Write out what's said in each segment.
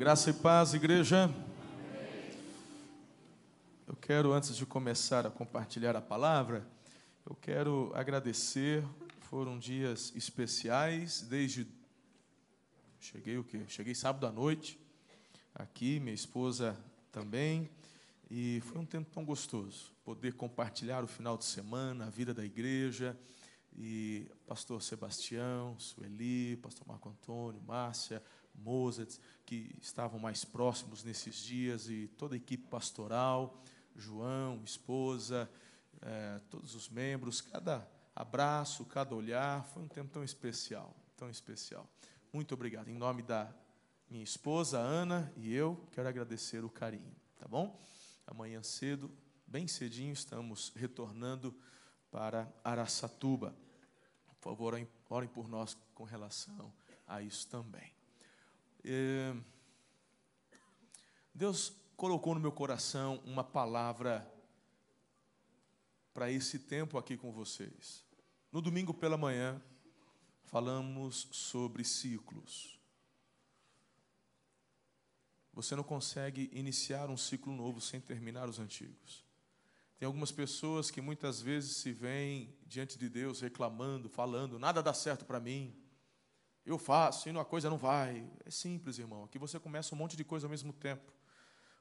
Graça e paz, igreja. Eu quero, antes de começar a compartilhar a palavra, eu quero agradecer. Foram dias especiais, desde. Cheguei o quê? Cheguei sábado à noite, aqui, minha esposa também, e foi um tempo tão gostoso poder compartilhar o final de semana, a vida da igreja, e pastor Sebastião, Sueli, pastor Marco Antônio, Márcia, Mozart, que estavam mais próximos nesses dias, e toda a equipe pastoral, João, esposa, eh, todos os membros, cada abraço, cada olhar, foi um tempo tão especial, tão especial. Muito obrigado. Em nome da minha esposa, Ana, e eu, quero agradecer o carinho, tá bom? Amanhã cedo, bem cedinho, estamos retornando para Araçatuba. Por favor, orem por nós com relação a isso também. É, Deus colocou no meu coração uma palavra para esse tempo aqui com vocês. No domingo pela manhã, falamos sobre ciclos. Você não consegue iniciar um ciclo novo sem terminar os antigos. Tem algumas pessoas que muitas vezes se veem diante de Deus reclamando, falando: nada dá certo para mim, eu faço e a coisa não vai. É simples, irmão. Aqui você começa um monte de coisa ao mesmo tempo.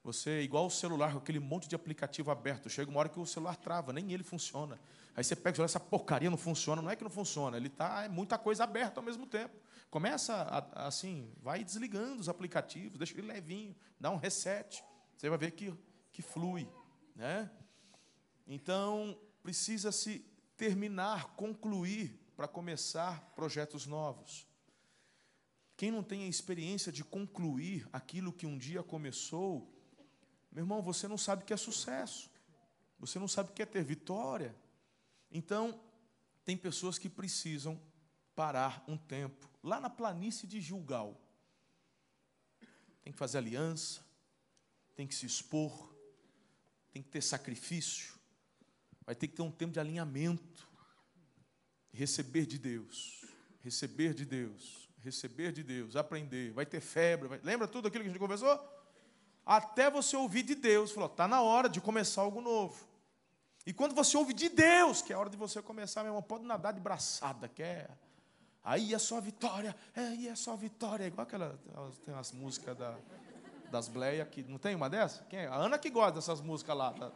Você igual o celular, com aquele monte de aplicativo aberto. Chega uma hora que o celular trava, nem ele funciona. Aí você pega e essa porcaria não funciona. Não é que não funciona, ele está é muita coisa aberta ao mesmo tempo. Começa a, assim, vai desligando os aplicativos, deixa ele levinho, dá um reset. Você vai ver que, que flui. Né? Então, precisa-se terminar, concluir, para começar projetos novos. Quem não tem a experiência de concluir aquilo que um dia começou, meu irmão, você não sabe o que é sucesso. Você não sabe o que é ter vitória. Então, tem pessoas que precisam parar um tempo, lá na planície de Gilgal. Tem que fazer aliança, tem que se expor, tem que ter sacrifício, vai ter que ter um tempo de alinhamento, receber de Deus, receber de Deus, receber de Deus, aprender, vai ter febre, vai... lembra tudo aquilo que a gente conversou? Até você ouvir de Deus, falou, está na hora de começar algo novo. E quando você ouve de Deus, que é a hora de você começar, meu irmão, pode nadar de braçada, que é. Aí é só vitória, aí é só vitória. É igual aquela. Tem umas músicas da, das Bleia que. Não tem uma dessa? Quem é? A Ana que gosta dessas músicas lá. Tá?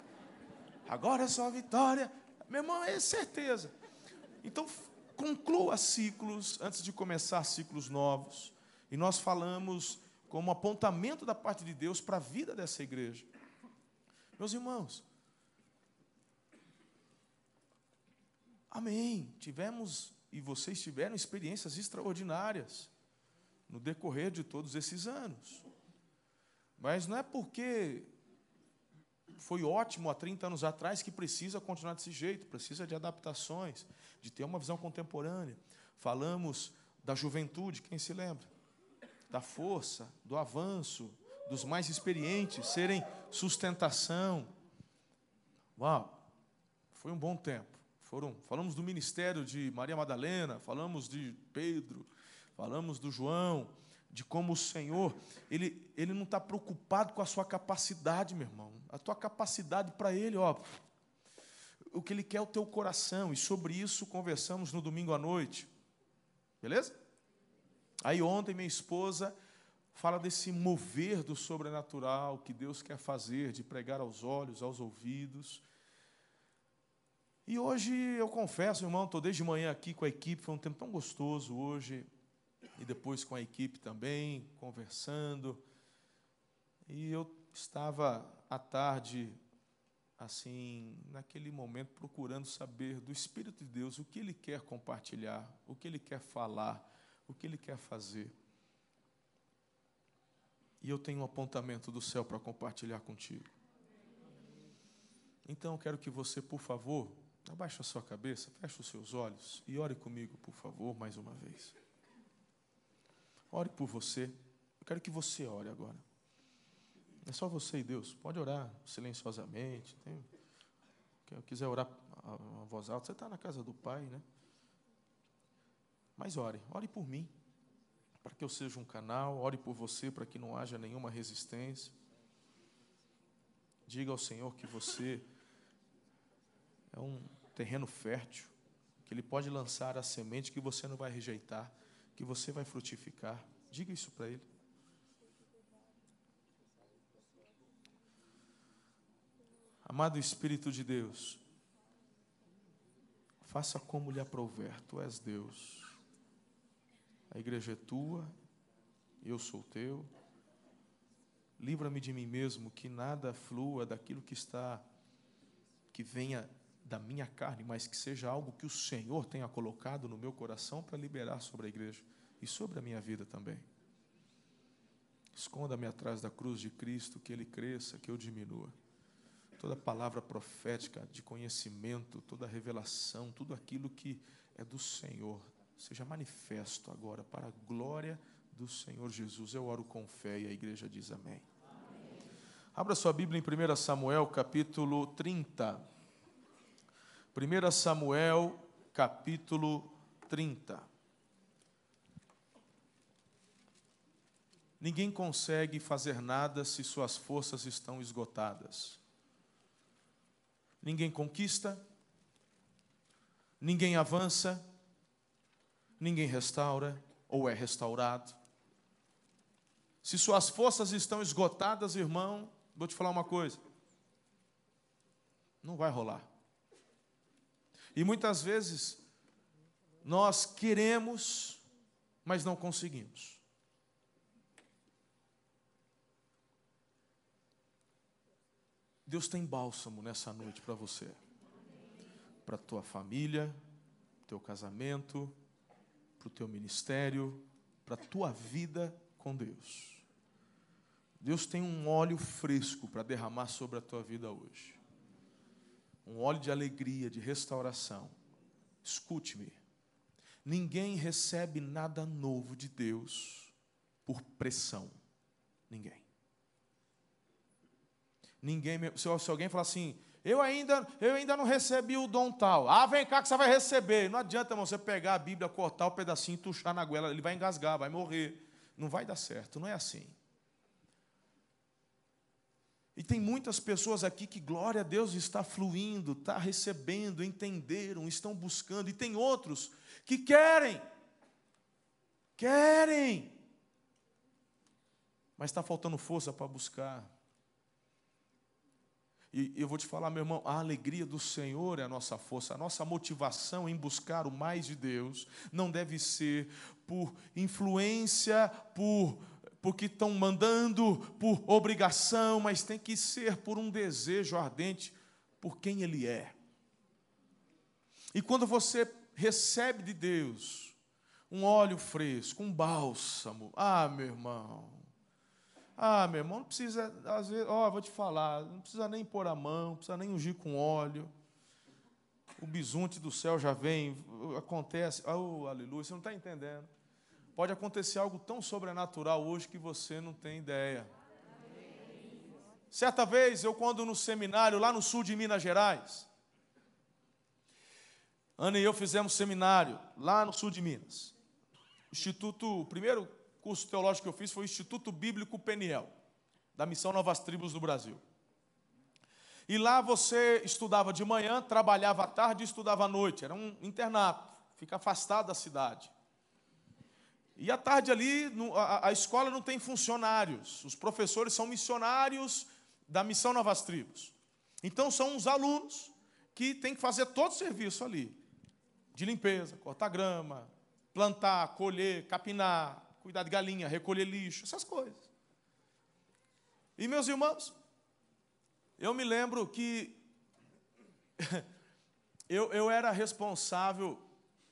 Agora é só vitória. Meu irmão, é certeza. Então, conclua ciclos antes de começar ciclos novos. E nós falamos como apontamento da parte de Deus para a vida dessa igreja. Meus irmãos, amém. Tivemos e vocês tiveram experiências extraordinárias no decorrer de todos esses anos. Mas não é porque foi ótimo há 30 anos atrás que precisa continuar desse jeito, precisa de adaptações, de ter uma visão contemporânea. Falamos da juventude, quem se lembra? Da força, do avanço, dos mais experientes serem sustentação. Uau! Foi um bom tempo. Foram, falamos do ministério de Maria Madalena, falamos de Pedro, falamos do João, de como o Senhor, ele, ele não está preocupado com a sua capacidade, meu irmão. A tua capacidade para Ele, ó, o que Ele quer é o teu coração, e sobre isso conversamos no domingo à noite. Beleza? Aí ontem minha esposa fala desse mover do sobrenatural que Deus quer fazer, de pregar aos olhos, aos ouvidos. E hoje eu confesso, irmão, estou desde manhã aqui com a equipe, foi um tempo tão gostoso hoje e depois com a equipe também, conversando. E eu estava à tarde, assim, naquele momento, procurando saber do Espírito de Deus o que Ele quer compartilhar, o que Ele quer falar, o que Ele quer fazer. E eu tenho um apontamento do céu para compartilhar contigo. Então, eu quero que você, por favor, abaixe a sua cabeça, feche os seus olhos e ore comigo, por favor, mais uma vez. Ore por você. Eu quero que você ore agora. É só você e Deus. Pode orar silenciosamente. Tem... Quem quiser orar a voz alta, você está na casa do Pai, né? Mas ore, ore por mim. para que eu seja um canal, ore por você para que não haja nenhuma resistência. Diga ao Senhor que você é um terreno fértil, que Ele pode lançar a semente que você não vai rejeitar, que você vai frutificar. Diga isso para Ele. Amado Espírito de Deus, faça como lhe aprouver, tu és Deus. A igreja é tua, eu sou teu. Livra-me de mim mesmo, que nada flua daquilo que está, que venha da minha carne, mas que seja algo que o Senhor tenha colocado no meu coração para liberar sobre a igreja e sobre a minha vida também. Esconda-me atrás da cruz de Cristo, que Ele cresça, que eu diminua toda palavra profética de conhecimento, toda revelação, tudo aquilo que é do Senhor, seja manifesto agora para a glória do Senhor Jesus. Eu oro com fé e a igreja diz amém. amém. Abra sua Bíblia em 1 Samuel, capítulo 30. 1 Samuel, capítulo 30. Ninguém consegue fazer nada se suas forças estão esgotadas ninguém conquista, ninguém avança, ninguém restaura ou é restaurado. Se suas forças estão esgotadas, irmão, vou te falar uma coisa: não vai rolar. E muitas vezes nós queremos, mas não conseguimos. Deus tem bálsamo nessa noite para você, para tua família, teu casamento, para o teu ministério, para tua vida com Deus. Deus tem um óleo fresco para derramar sobre a tua vida hoje. Um óleo de alegria, de restauração. Escute-me. Ninguém recebe nada novo de Deus por pressão. Ninguém. Ninguém, se, se alguém falar assim, eu ainda, eu ainda não recebi o dom tal. Ah, vem cá que você vai receber. Não adianta, irmão, você pegar a Bíblia, cortar o pedacinho, tuchar na goela, ele vai engasgar, vai morrer. Não vai dar certo, não é assim. E tem muitas pessoas aqui que, glória a Deus, está fluindo, está recebendo, entenderam, estão buscando. E tem outros que querem, querem, mas está faltando força para buscar. E eu vou te falar, meu irmão, a alegria do Senhor é a nossa força, a nossa motivação em buscar o mais de Deus não deve ser por influência, por porque estão mandando, por obrigação, mas tem que ser por um desejo ardente por quem Ele é. E quando você recebe de Deus um óleo fresco, um bálsamo, ah, meu irmão, ah, meu irmão, não precisa, às vezes, ó, vou te falar, não precisa nem pôr a mão, não precisa nem ungir com óleo. O bisunte do céu já vem, acontece, oh, aleluia, você não está entendendo. Pode acontecer algo tão sobrenatural hoje que você não tem ideia. Certa vez, eu quando no seminário, lá no sul de Minas Gerais, Ana e eu fizemos seminário lá no sul de Minas. Instituto, primeiro curso teológico que eu fiz foi o Instituto Bíblico Peniel, da Missão Novas Tribos do Brasil. E lá você estudava de manhã, trabalhava à tarde e estudava à noite. Era um internato, fica afastado da cidade. E à tarde ali, a, escola não tem funcionários. Os professores são missionários da Missão Novas Tribos. Então são os alunos que têm que fazer todo o serviço ali. De limpeza, cortar grama, plantar, colher, capinar, cuidar de galinha, recolher lixo, essas coisas. E meus irmãos, eu me lembro que eu, eu era responsável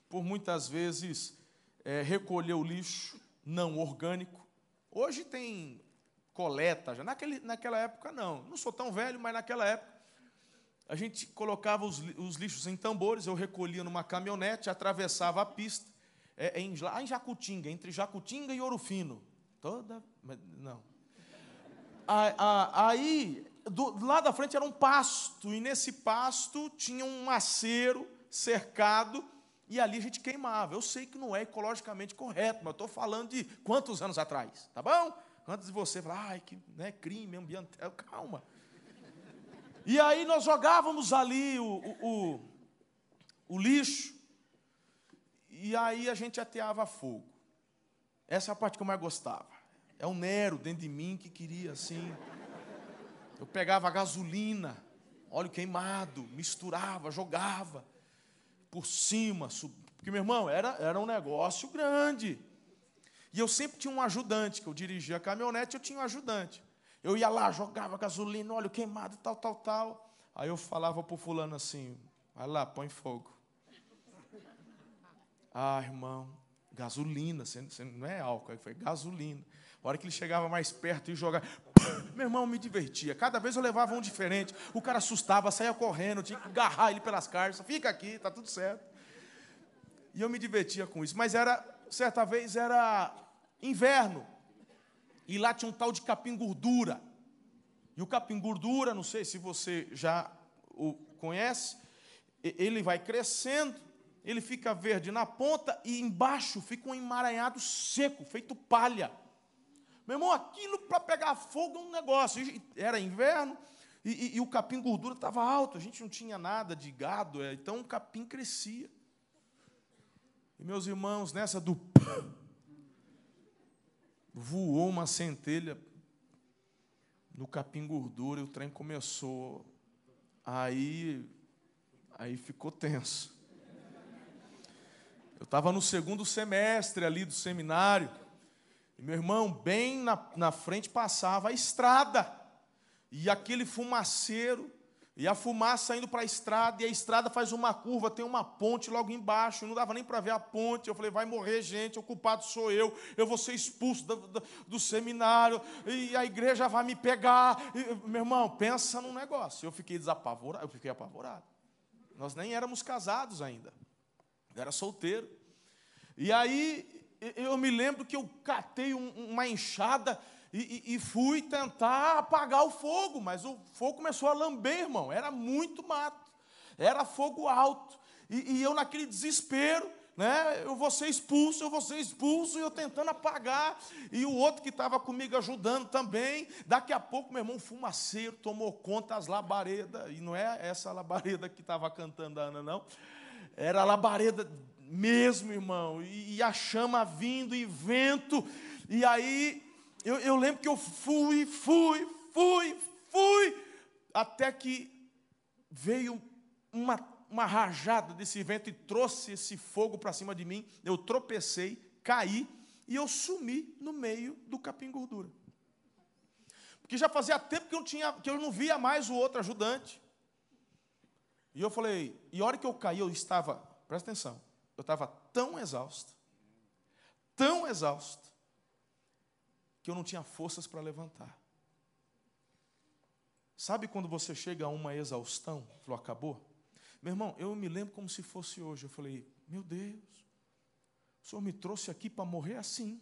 por muitas vezes é, recolher o lixo não orgânico. Hoje tem coleta, já naquele, naquela época não. Não sou tão velho, mas naquela época a gente colocava os, os lixos em tambores, eu recolhia numa caminhonete, atravessava a pista é, é em, lá em Jacutinga, entre Jacutinga e Ouro Fino. Toda. Não. Aí, do lado da frente era um pasto, e nesse pasto tinha um macero cercado, e ali a gente queimava. Eu sei que não é ecologicamente correto, mas eu estou falando de quantos anos atrás, tá bom? Antes de você falar, ai, que né, crime ambiental, calma. E aí nós jogávamos ali o, o, o, o lixo, e aí a gente ateava fogo. Essa é a parte que eu mais gostava. É o Nero dentro de mim que queria assim. Eu pegava gasolina, óleo queimado, misturava, jogava por cima. Porque, meu irmão, era, era um negócio grande. E eu sempre tinha um ajudante, que eu dirigia a caminhonete, eu tinha um ajudante. Eu ia lá, jogava gasolina, óleo queimado, tal, tal, tal. Aí eu falava para o fulano assim, vai lá, põe fogo. Ah, irmão, gasolina, não é álcool, foi gasolina. A hora que ele chegava mais perto e jogava, meu irmão me divertia. Cada vez eu levava um diferente. O cara assustava, saía correndo, tinha que agarrar ele pelas cartas. Fica aqui, tá tudo certo. E eu me divertia com isso. Mas era, certa vez era inverno. E lá tinha um tal de capim gordura. E o capim gordura, não sei se você já o conhece, ele vai crescendo, ele fica verde na ponta e embaixo fica um emaranhado seco, feito palha. Meu irmão, aquilo para pegar fogo é um negócio. Era inverno e, e, e o capim gordura estava alto, a gente não tinha nada de gado, é, então o capim crescia. E meus irmãos, nessa do voou uma centelha no capim gordura e o trem começou. Aí, aí ficou tenso. Eu estava no segundo semestre ali do seminário. E meu irmão, bem na, na frente passava a estrada. E aquele fumaceiro, e a fumaça indo para a estrada, e a estrada faz uma curva, tem uma ponte logo embaixo, não dava nem para ver a ponte. Eu falei, vai morrer gente, o culpado sou eu, eu vou ser expulso do, do, do seminário, e a igreja vai me pegar. E, meu irmão, pensa num negócio. Eu fiquei desapavorado, eu fiquei apavorado. Nós nem éramos casados ainda, eu era solteiro. E aí eu me lembro que eu catei uma enxada e, e, fui tentar apagar o fogo, mas o fogo começou a lamber, irmão. Era muito mato, era fogo alto. E, e eu, naquele desespero, né, eu vou ser expulso, eu vou ser expulso, e eu tentando apagar. E o outro que estava comigo ajudando também. Daqui a pouco, meu irmão, fumaceiro tomou conta das labaredas. E não é essa labareda que estava cantando a Ana, não. Era labareda mesmo, irmão, e, e a chama vindo, e vento, e aí eu, eu lembro que eu fui, fui, fui, fui, até que veio uma, uma rajada desse vento e trouxe esse fogo para cima de mim. Eu tropecei, caí e eu sumi no meio do capim gordura. Porque já fazia tempo que eu, tinha, que eu não via mais o outro ajudante. E eu falei, e a hora que eu caí, eu estava, presta atenção, eu estava tão exausto, tão exausto, que eu não tinha forças para levantar. Sabe quando você chega a uma exaustão? Falou, acabou? Meu irmão, eu me lembro como se fosse hoje. Eu falei, meu Deus, o Senhor me trouxe aqui para morrer assim.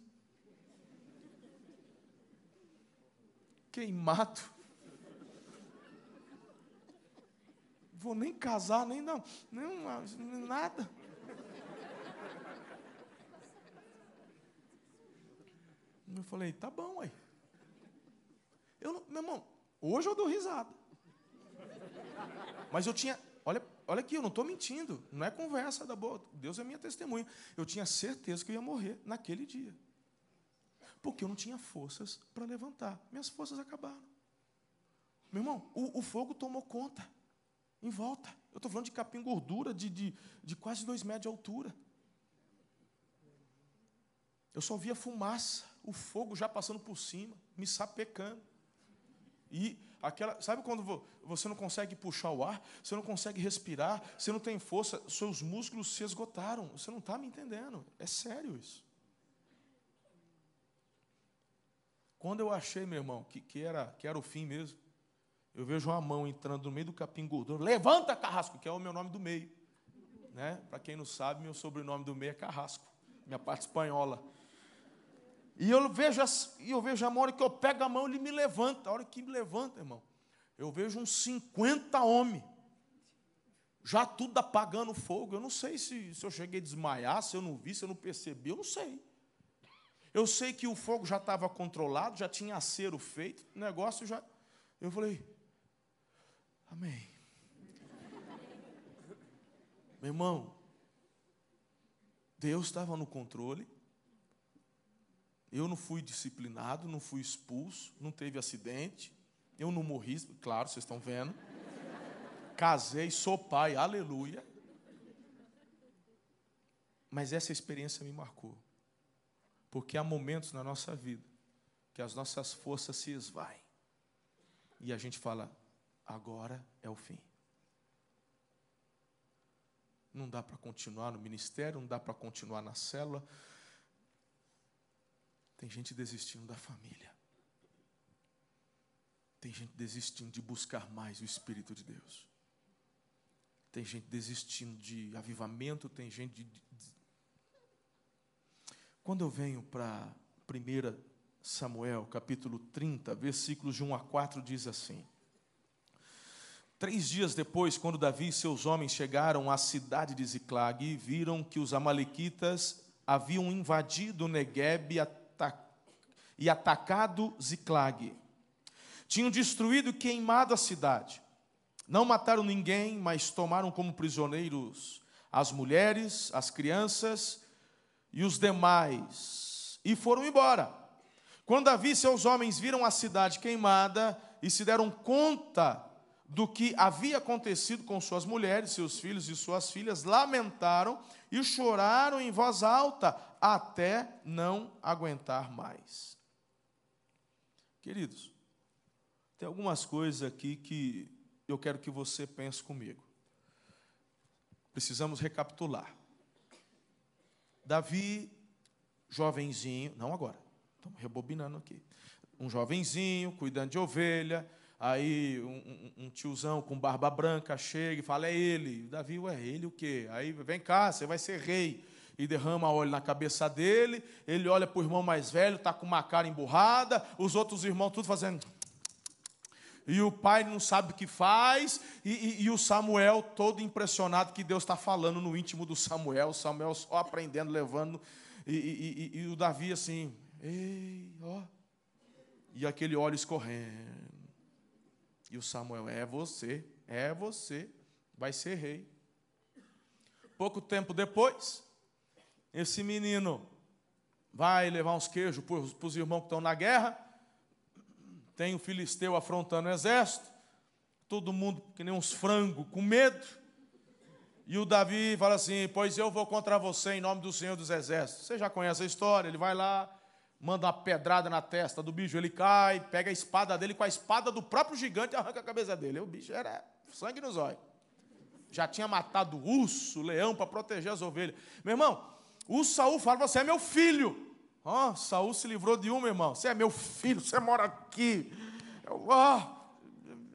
Queimado. Vou nem casar, nem não, nem nada. Eu falei, tá bom, aí. Eu, meu irmão, hoje eu dou risada. Mas eu tinha, olha, olha aqui, eu não estou mentindo, não é conversa da boa, Deus é minha testemunha. Eu tinha certeza que eu ia morrer naquele dia. Porque eu não tinha forças para levantar. Minhas forças acabaram. Meu irmão, o, o fogo tomou conta, em volta. Eu estou falando de capim gordura de, de, de quase dois metros de altura. Eu só via fumaça o fogo já passando por cima, me sapecando. E aquela, sabe quando você não consegue puxar o ar, você não consegue respirar, você não tem força, seus músculos se esgotaram. Você não está me entendendo. É sério isso. Quando eu achei, meu irmão, que, que, era, que era o fim mesmo, eu vejo uma mão entrando no meio do capim gordura. Levanta, Carrasco, que é o meu nome do meio. Né? Para quem não sabe, meu sobrenome do meio é Carrasco, minha parte espanhola. E eu vejo, eu vejo a hora que eu pego a mão, ele me levanta. A hora que me levanta, irmão, eu vejo uns 50 homens. já tudo apagando fogo. Eu não sei se, se eu cheguei a desmaiar, se eu não vi, se eu não percebi, eu não sei. Eu sei que o fogo já estava controlado, já tinha acero feito, o negócio já. Eu falei, Amém. Meu irmão, Deus estava no controle. Eu não fui disciplinado, não fui expulso, não teve acidente. Eu não morri, claro, vocês estão vendo. Casei, sou pai, aleluia. Mas essa experiência me marcou. Porque há momentos na nossa vida que as nossas forças se esvaem. E a gente fala: agora é o fim. Não dá para continuar no ministério, não dá para continuar na célula. Tem gente desistindo da família. Tem gente desistindo de buscar mais o Espírito de Deus. Tem gente desistindo de avivamento, tem gente de. Quando eu venho para 1 Samuel, capítulo 30, versículos de 1 a 4, diz assim: Três dias depois, quando Davi e seus homens chegaram à cidade de Ziclag viram que os amalequitas haviam invadido Negueb e atacado Ziclag. Tinham destruído e queimado a cidade. Não mataram ninguém, mas tomaram como prisioneiros as mulheres, as crianças e os demais, e foram embora. Quando Davi e seus homens viram a cidade queimada e se deram conta do que havia acontecido com suas mulheres, seus filhos e suas filhas, lamentaram e choraram em voz alta, até não aguentar mais. Queridos, tem algumas coisas aqui que eu quero que você pense comigo. Precisamos recapitular. Davi, jovenzinho, não agora, estamos rebobinando aqui. Um jovenzinho, cuidando de ovelha, Aí um, um, tiozão com barba branca chega e fala: É ele. Davi, ué, ele o quê? Aí vem cá, você vai ser rei. E derrama óleo na cabeça dele. Ele olha para o irmão mais velho, está com uma cara emburrada. Os outros irmãos tudo fazendo. E o pai não sabe o que faz. E, e, e o Samuel todo impressionado que Deus está falando no íntimo do Samuel. Samuel só aprendendo, levando. E, e o Davi assim: Ei, ó. E aquele óleo escorrendo. E o Samuel, é você, é você, vai ser rei. Pouco tempo depois, esse menino vai levar uns queijos para os irmãos que estão na guerra. Tem o filisteu afrontando o exército. Todo mundo que nem uns frangos com medo. E o Davi fala assim: Pois eu vou contra você em nome do Senhor dos Exércitos. Você já conhece a história? Ele vai lá, manda uma pedrada na testa do bicho, ele cai, pega a espada dele com a espada do próprio gigante arranca a cabeça dele. O bicho era sangue nos olhos. Já tinha matado urso, leão para proteger as ovelhas. Meu irmão, o Saul fala: Você é meu filho. Ó, oh, Saul se livrou de um, meu irmão. Você é meu filho, você mora aqui. Oh.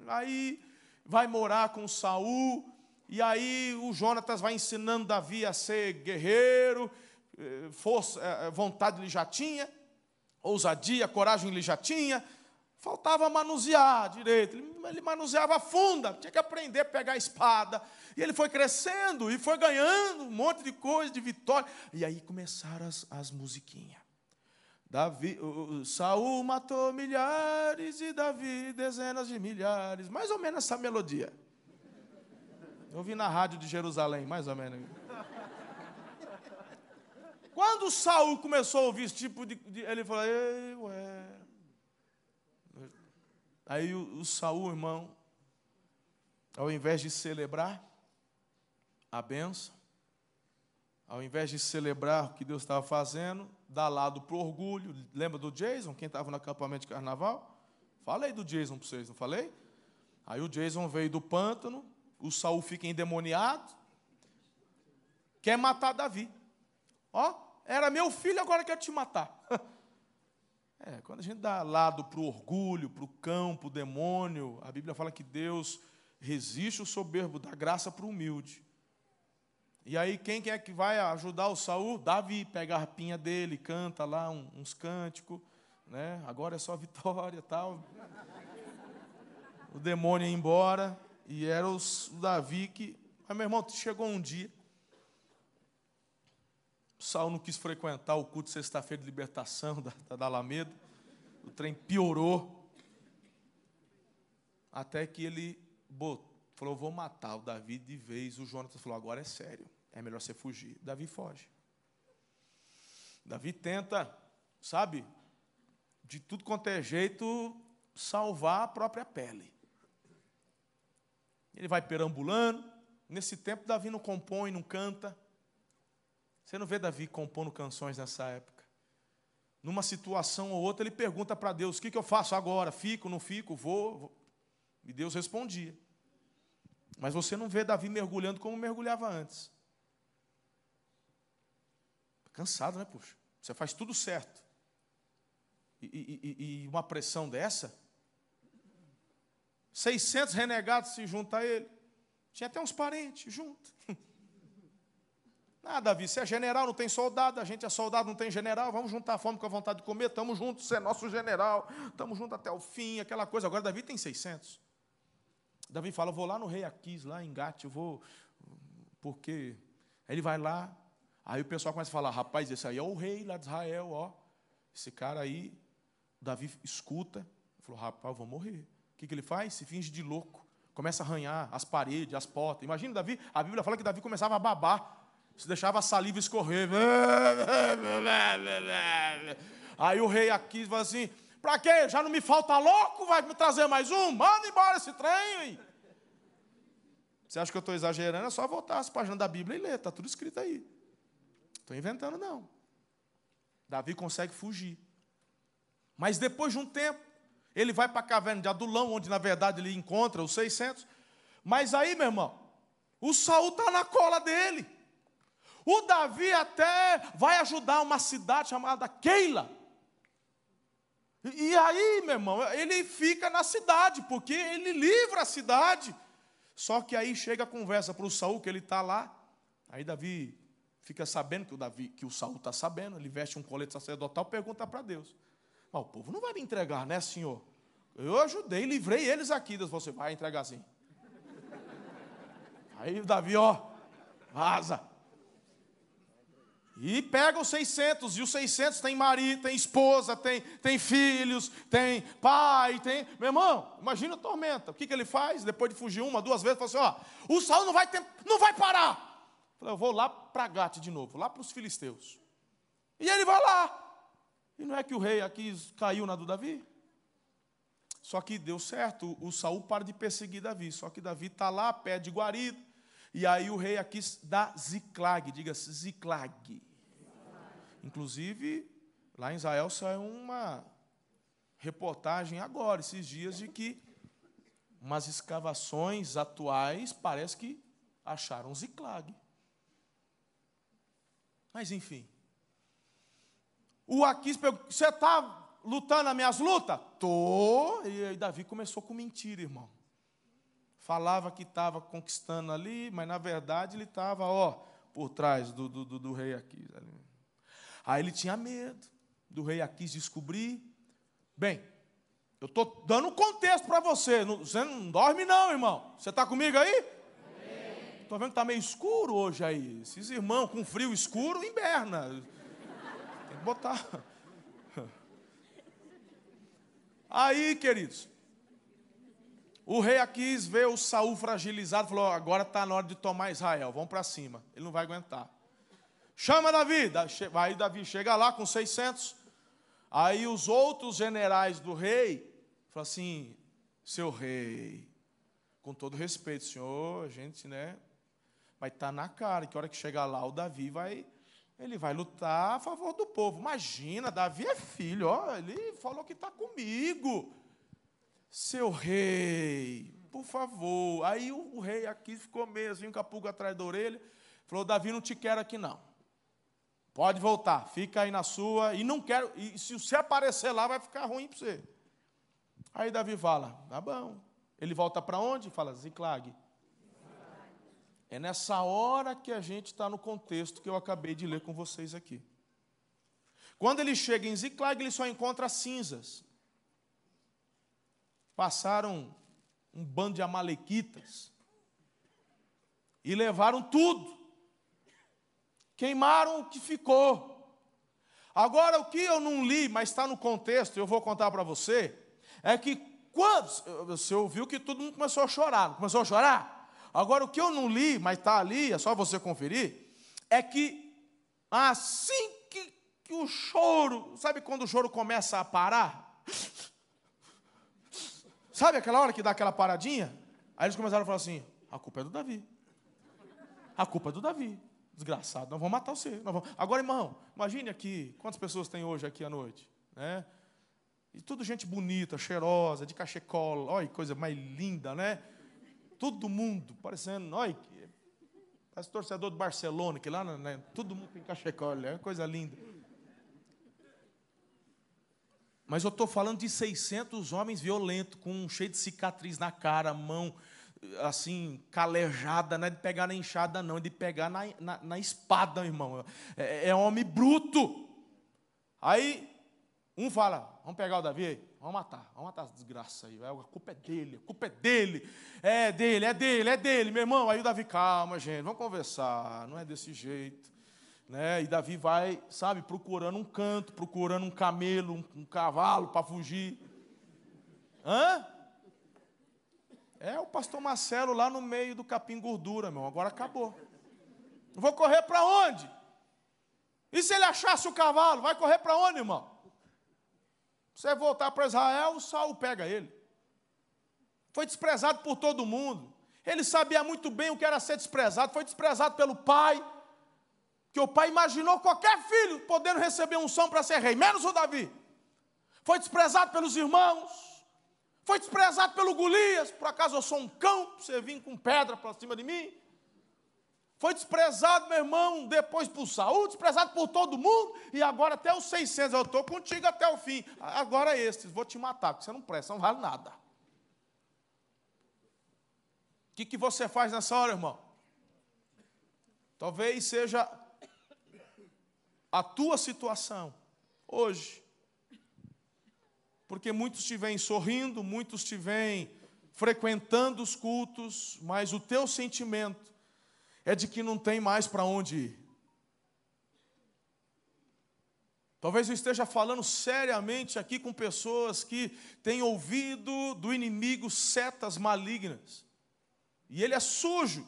Aí vai morar com Saul. E aí o Jonatas vai ensinando Davi a ser guerreiro. Eh, força, eh, vontade ele já tinha ousadia, coragem ele já tinha, faltava manusear direito. Ele, manuseava a funda, tinha que aprender a pegar a espada. E ele foi crescendo e foi ganhando um monte de coisa, de vitória. E aí começaram as, as musiquinhas. Davi, Saul matou milhares e Davi dezenas de milhares. Mais ou menos essa melodia. Eu vi na rádio de Jerusalém, mais ou menos. Quando Saul começou a ouvir esse tipo de. de ele falou, Ei, ué. Aí o, o Saul, irmão, ao invés de celebrar a benção, ao invés de celebrar o que Deus estava fazendo, dá lado para o orgulho. Lembra do Jason, quem estava no acampamento de carnaval? Falei do Jason para vocês, não falei? Aí o Jason veio do pântano, o Saul fica endemoniado, quer matar Davi. Ó, era meu filho, agora quer te matar. É, quando a gente dá lado para o orgulho, para o cão, para o demônio, a Bíblia fala que Deus resiste o soberbo, dá graça para o humilde. E aí, quem é que vai ajudar o Saul? Davi pega a arpinha dele, canta lá uns cânticos, né? agora é só vitória tal. O demônio ia embora, e era o Davi que Mas, meu irmão, chegou um dia. Saul não quis frequentar o culto sexta-feira de libertação da, da Alameda. O trem piorou. Até que ele botou, falou: Vou matar o Davi de vez. O Jonatas falou: Agora é sério. É melhor você fugir. Davi foge. Davi tenta, sabe, de tudo quanto é jeito, salvar a própria pele. Ele vai perambulando. Nesse tempo, Davi não compõe, não canta. Você não vê Davi compondo canções nessa época. Numa situação ou outra, ele pergunta para Deus: O que, que eu faço agora? Fico, não fico? Vou, vou? E Deus respondia. Mas você não vê Davi mergulhando como mergulhava antes. Cansado, né, puxa? Você faz tudo certo. E, e, e uma pressão dessa, 600 renegados se juntam a ele. Tinha até uns parentes junto. Ah, Davi, você é general, não tem soldado, a gente é soldado, não tem general, vamos juntar a fome com a vontade de comer, estamos juntos, você é nosso general, estamos juntos até o fim, aquela coisa. Agora Davi tem 600. Davi fala, vou lá no rei Aquis, lá em Gate, eu vou, porque... Aí ele vai lá, aí o pessoal começa a falar, rapaz, esse aí é o rei lá de Israel, ó. Esse cara aí, Davi escuta, falou, rapaz, eu vou morrer. O que, que ele faz? Se finge de louco, começa a arranhar as paredes, as portas. Imagina Davi, a Bíblia fala que Davi começava a babar, se deixava a saliva escorrer. Aí o rei aqui fala assim: para quê? Já não me falta louco? Vai me trazer mais um? Manda embora esse trem. Você acha que eu estou exagerando? É só voltar as páginas da Bíblia e ler, está tudo escrito aí. Estou inventando, não. Davi consegue fugir. Mas depois de um tempo, ele vai para a caverna de Adulão, onde na verdade ele encontra os 600. Mas aí, meu irmão, o Saul está na cola dele. O Davi até vai ajudar uma cidade chamada Keila. E aí, meu irmão, ele fica na cidade, porque ele livra a cidade. Só que aí chega a conversa para o Saul, que ele está lá. Aí Davi fica sabendo que o Davi, que o Saul está sabendo, ele veste um colete sacerdotal, pergunta para Deus. Mas o povo não vai me entregar, né, senhor? Eu ajudei, livrei eles aqui. Deus, você vai entregar assim. Aí Davi, ó, vaza. E pega os 600, e os 600 tem marido, tem esposa, tem, tem filhos, tem pai, tem. Meu irmão, imagina a tormenta. O que, que ele faz? Depois de fugir uma, duas vezes, fala assim: ó, o Saul não vai, ter, não vai parar. Falei, eu vou lá para Gate de novo, lá para os filisteus. E ele vai lá. E não é que o rei aqui caiu na do Davi? Só que deu certo, o Saul para de perseguir Davi. Só que Davi está lá, pé de guarido. E aí o rei aqui dá Ziclag, diga-se Ziclag. Inclusive, lá em Israel saiu uma reportagem agora, esses dias, de que umas escavações atuais parece que acharam Ziclag. Mas enfim. O Aquis perguntou: Você está lutando nas minhas lutas? Tô. E aí Davi começou com mentira, irmão falava que estava conquistando ali, mas na verdade ele estava, ó, por trás do, do, do, do rei Aquis. Aí ele tinha medo do rei Aquis descobrir. Bem, eu estou dando um contexto para você. Você não dorme, não, irmão. Você está comigo aí? Estou vendo que está meio escuro hoje aí. Esses irmãos com frio escuro, inverna. Tem que botar. Aí, queridos, o rei Aquis vê o Saul fragilizado, falou: agora está na hora de tomar Israel, vamos para cima. Ele não vai aguentar. Chama Davi. Aí Davi chega lá com 600. Aí os outros generais do rei falam assim: seu rei, com todo respeito, senhor, a gente, né? Mas está na cara que a hora que chegar lá, o Davi vai. Ele vai lutar a favor do povo. Imagina, Davi é filho, ó, ele falou que está comigo. Seu rei, por favor. Aí o, o rei aqui ficou meio assim, a pulga atrás da orelha. Falou: Davi, não te quero aqui não. Pode voltar, fica aí na sua. E não quero. E se você aparecer lá, vai ficar ruim para você. Aí Davi fala: tá bom. Ele volta para onde? Fala: Ziclag. É nessa hora que a gente está no contexto que eu acabei de ler com vocês aqui. Quando ele chega em Ziclag, ele só encontra cinzas passaram um bando de amalequitas. e levaram tudo. Queimaram o que ficou. Agora, o que eu não li, mas está no contexto, eu vou contar para você, é que quando. Você ouviu que todo mundo começou a chorar, começou a chorar? Agora, o que eu não li, mas está ali, é só você conferir, é que assim que, que o choro, sabe quando o choro começa a parar? Sabe aquela hora que dá aquela paradinha? Aí eles começaram a falar assim: a culpa é do Davi. A culpa é do Davi. Desgraçado, nós vamos matar você. Vamos... Agora, irmão, imagine aqui, quantas pessoas tem hoje aqui à noite? Né? E tudo gente bonita, cheirosa, de cachecol, olha que coisa mais linda, né? Todo mundo parecendo, olha, parece torcedor do Barcelona, que lá, né, todo mundo tem cachecol, é coisa linda. Mas eu estou falando de 600 homens violentos, com um cheio de cicatriz na cara, mão assim, calejada, não é de pegar na enxada, não, é de pegar na, na, na espada, irmão. É, é, homem bruto. Aí, um fala: vamos pegar o Davi aí, vamos matar, vamos matar essa desgraça aí. A culpa é dele, a culpa é dele, é dele, é dele, é dele, meu irmão. Aí o Davi, calma, gente, vamos conversar, não é desse jeito. Né? E Davi vai, sabe, procurando um canto, procurando um camelo, um, um cavalo para fugir. Hã? É o pastor Marcelo lá no meio do capim gordura, meu. Agora acabou. Vou correr para onde? E se ele achasse o cavalo, vai correr para onde, irmão? Você voltar para Israel, o Saul pega ele. Foi desprezado por todo mundo. Ele sabia muito bem o que era ser desprezado. Foi desprezado pelo pai. Que o pai imaginou qualquer filho podendo receber um som para ser rei, menos o Davi. Foi desprezado pelos irmãos foi desprezado pelo Golias, por acaso eu sou um cão, você vir com pedra para cima de mim? Foi desprezado, meu irmão, depois por Saúl, desprezado por todo mundo, e agora até os 600, eu estou contigo até o fim. Agora estes, vou te matar, porque você não presta, não vale nada. O que, que você faz nessa hora, irmão? Talvez seja a tua situação hoje porque muitos te vêm sorrindo, muitos te vêm frequentando os cultos, mas o teu sentimento é de que não tem mais para onde ir. Talvez eu esteja falando seriamente aqui com pessoas que têm ouvido do inimigo setas malignas. E ele é sujo.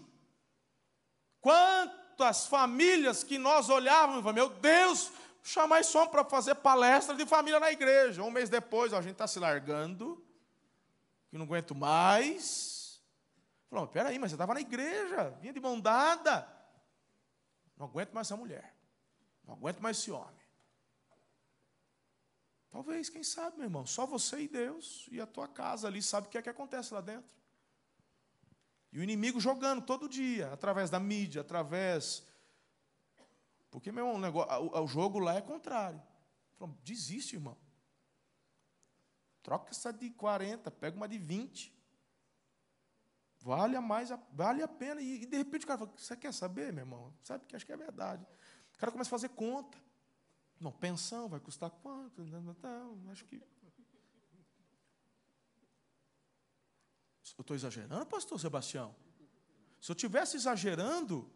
Quantas famílias que nós olhávamos, meu Deus, chamar esse homem para fazer palestra de família na igreja. Um mês depois, a gente está se largando, que não aguento mais. Falou, peraí, mas você estava na igreja, vinha de mão dada. Não aguento mais essa mulher. Não aguento mais esse homem. Talvez, quem sabe, meu irmão, só você e Deus e a tua casa ali sabe o que é que acontece lá dentro. E o inimigo jogando todo dia, através da mídia, através porque, meu irmão, o, negócio, o, jogo lá é contrário. Falou, desiste, irmão. Troca essa de 40, pega uma de 20. Vale a, mais, vale a pena. E, e de repente o cara fala, você quer saber, meu irmão? Sabe que acho que é verdade. O cara começa a fazer conta. Não, pensão vai custar quanto? Acho que. Eu estou exagerando, pastor Sebastião? Se eu estivesse exagerando,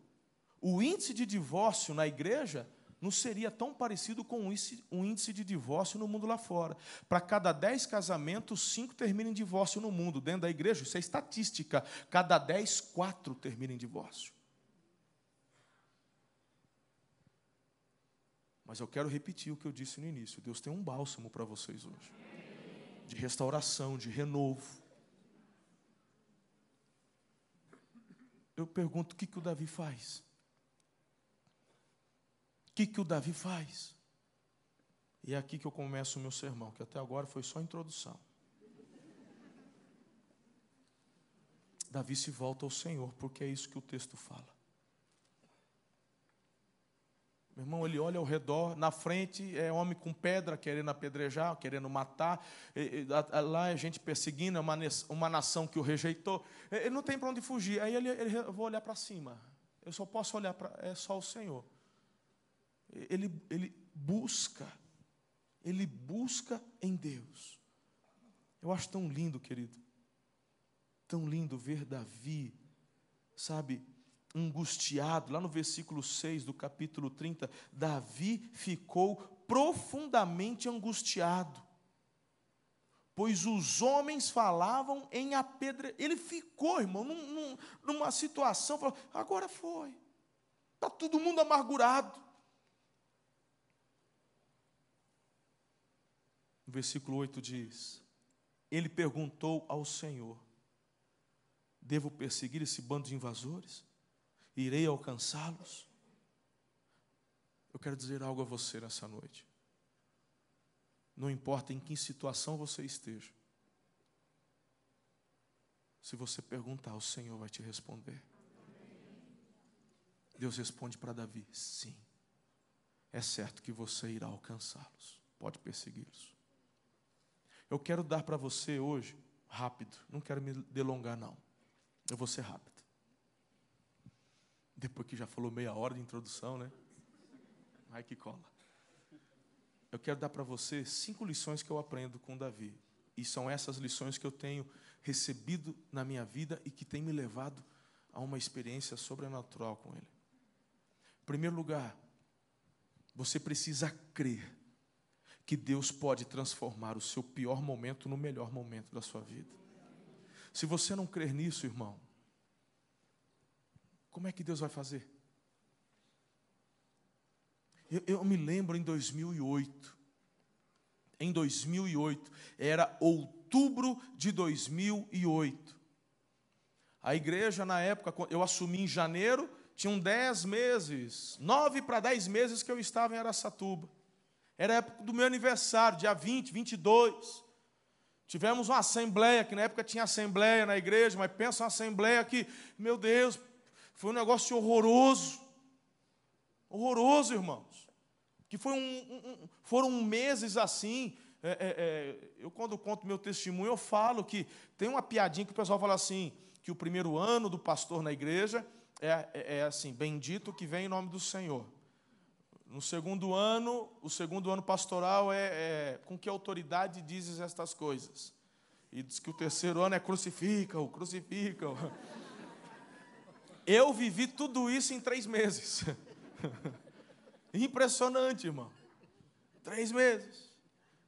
o índice de divórcio na igreja não seria tão parecido com o índice de divórcio no mundo lá fora. Para cada dez casamentos, cinco terminam em divórcio no mundo. Dentro da igreja, isso é estatística. Cada dez, quatro terminam em divórcio. Mas eu quero repetir o que eu disse no início. Deus tem um bálsamo para vocês hoje. De restauração, de renovo. Eu pergunto, o que, que o Davi faz? O que, que o Davi faz? E é aqui que eu começo o meu sermão, que até agora foi só introdução. Davi se volta ao Senhor, porque é isso que o texto fala. Meu irmão, ele olha ao redor, na frente é homem com pedra querendo apedrejar, querendo matar. lá é gente perseguindo, é uma, uma nação que o rejeitou. Ele não tem para onde fugir. Aí ele, ele eu vou olhar para cima. Eu só posso olhar para. É só o Senhor ele, ele busca, ele busca em Deus. Eu acho tão lindo, querido, tão lindo ver Davi, sabe, angustiado. Lá no versículo 6 do capítulo 30, Davi ficou profundamente angustiado, pois os homens falavam em apedre. Ele ficou, irmão, num, num, numa situação, falou, agora foi. Está todo mundo amargurado. O versículo 8 diz: Ele perguntou ao Senhor: Devo perseguir esse bando de invasores? Irei alcançá-los? Eu quero dizer algo a você nessa noite. Não importa em que situação você esteja. Se você perguntar, o Senhor vai te responder. Deus responde para Davi: sim. É certo que você irá alcançá-los. Pode persegui-los. Eu quero dar para você hoje, rápido, não quero me delongar, não. Eu vou ser rápido. Depois que já falou meia hora de introdução, né? Ai que cola. Eu quero dar para você cinco lições que eu aprendo com Davi. E são essas lições que eu tenho recebido na minha vida e que tem me levado a uma experiência sobrenatural com ele. Em primeiro lugar, você precisa crer que Deus pode transformar o seu pior momento no melhor momento da sua vida. Se você não crer nisso, irmão, como é que Deus vai fazer? Eu, eu, me lembro em 2008. Em 2008, era outubro de 2008. A igreja, na época, eu assumi em janeiro, tinham dez meses, nove para dez meses que eu estava em Aracatuba. Era a época do meu aniversário, dia 20, 22. Tivemos uma assembleia, que na época tinha assembleia na igreja, mas pensa uma assembleia que, meu Deus, foi um negócio horroroso. Horroroso, irmãos. Que foi um, um, foram meses assim. É, é, é, eu, quando conto meu testemunho, eu falo que tem uma piadinha que o pessoal fala assim: que o primeiro ano do pastor na igreja é, é, é assim, bendito que vem em nome do Senhor. No segundo ano, o segundo ano pastoral é, é com que autoridade dizes estas coisas? E diz que o terceiro ano é crucifica-o, crucifica-o. Eu vivi tudo isso em três meses. Impressionante, irmão. Três meses.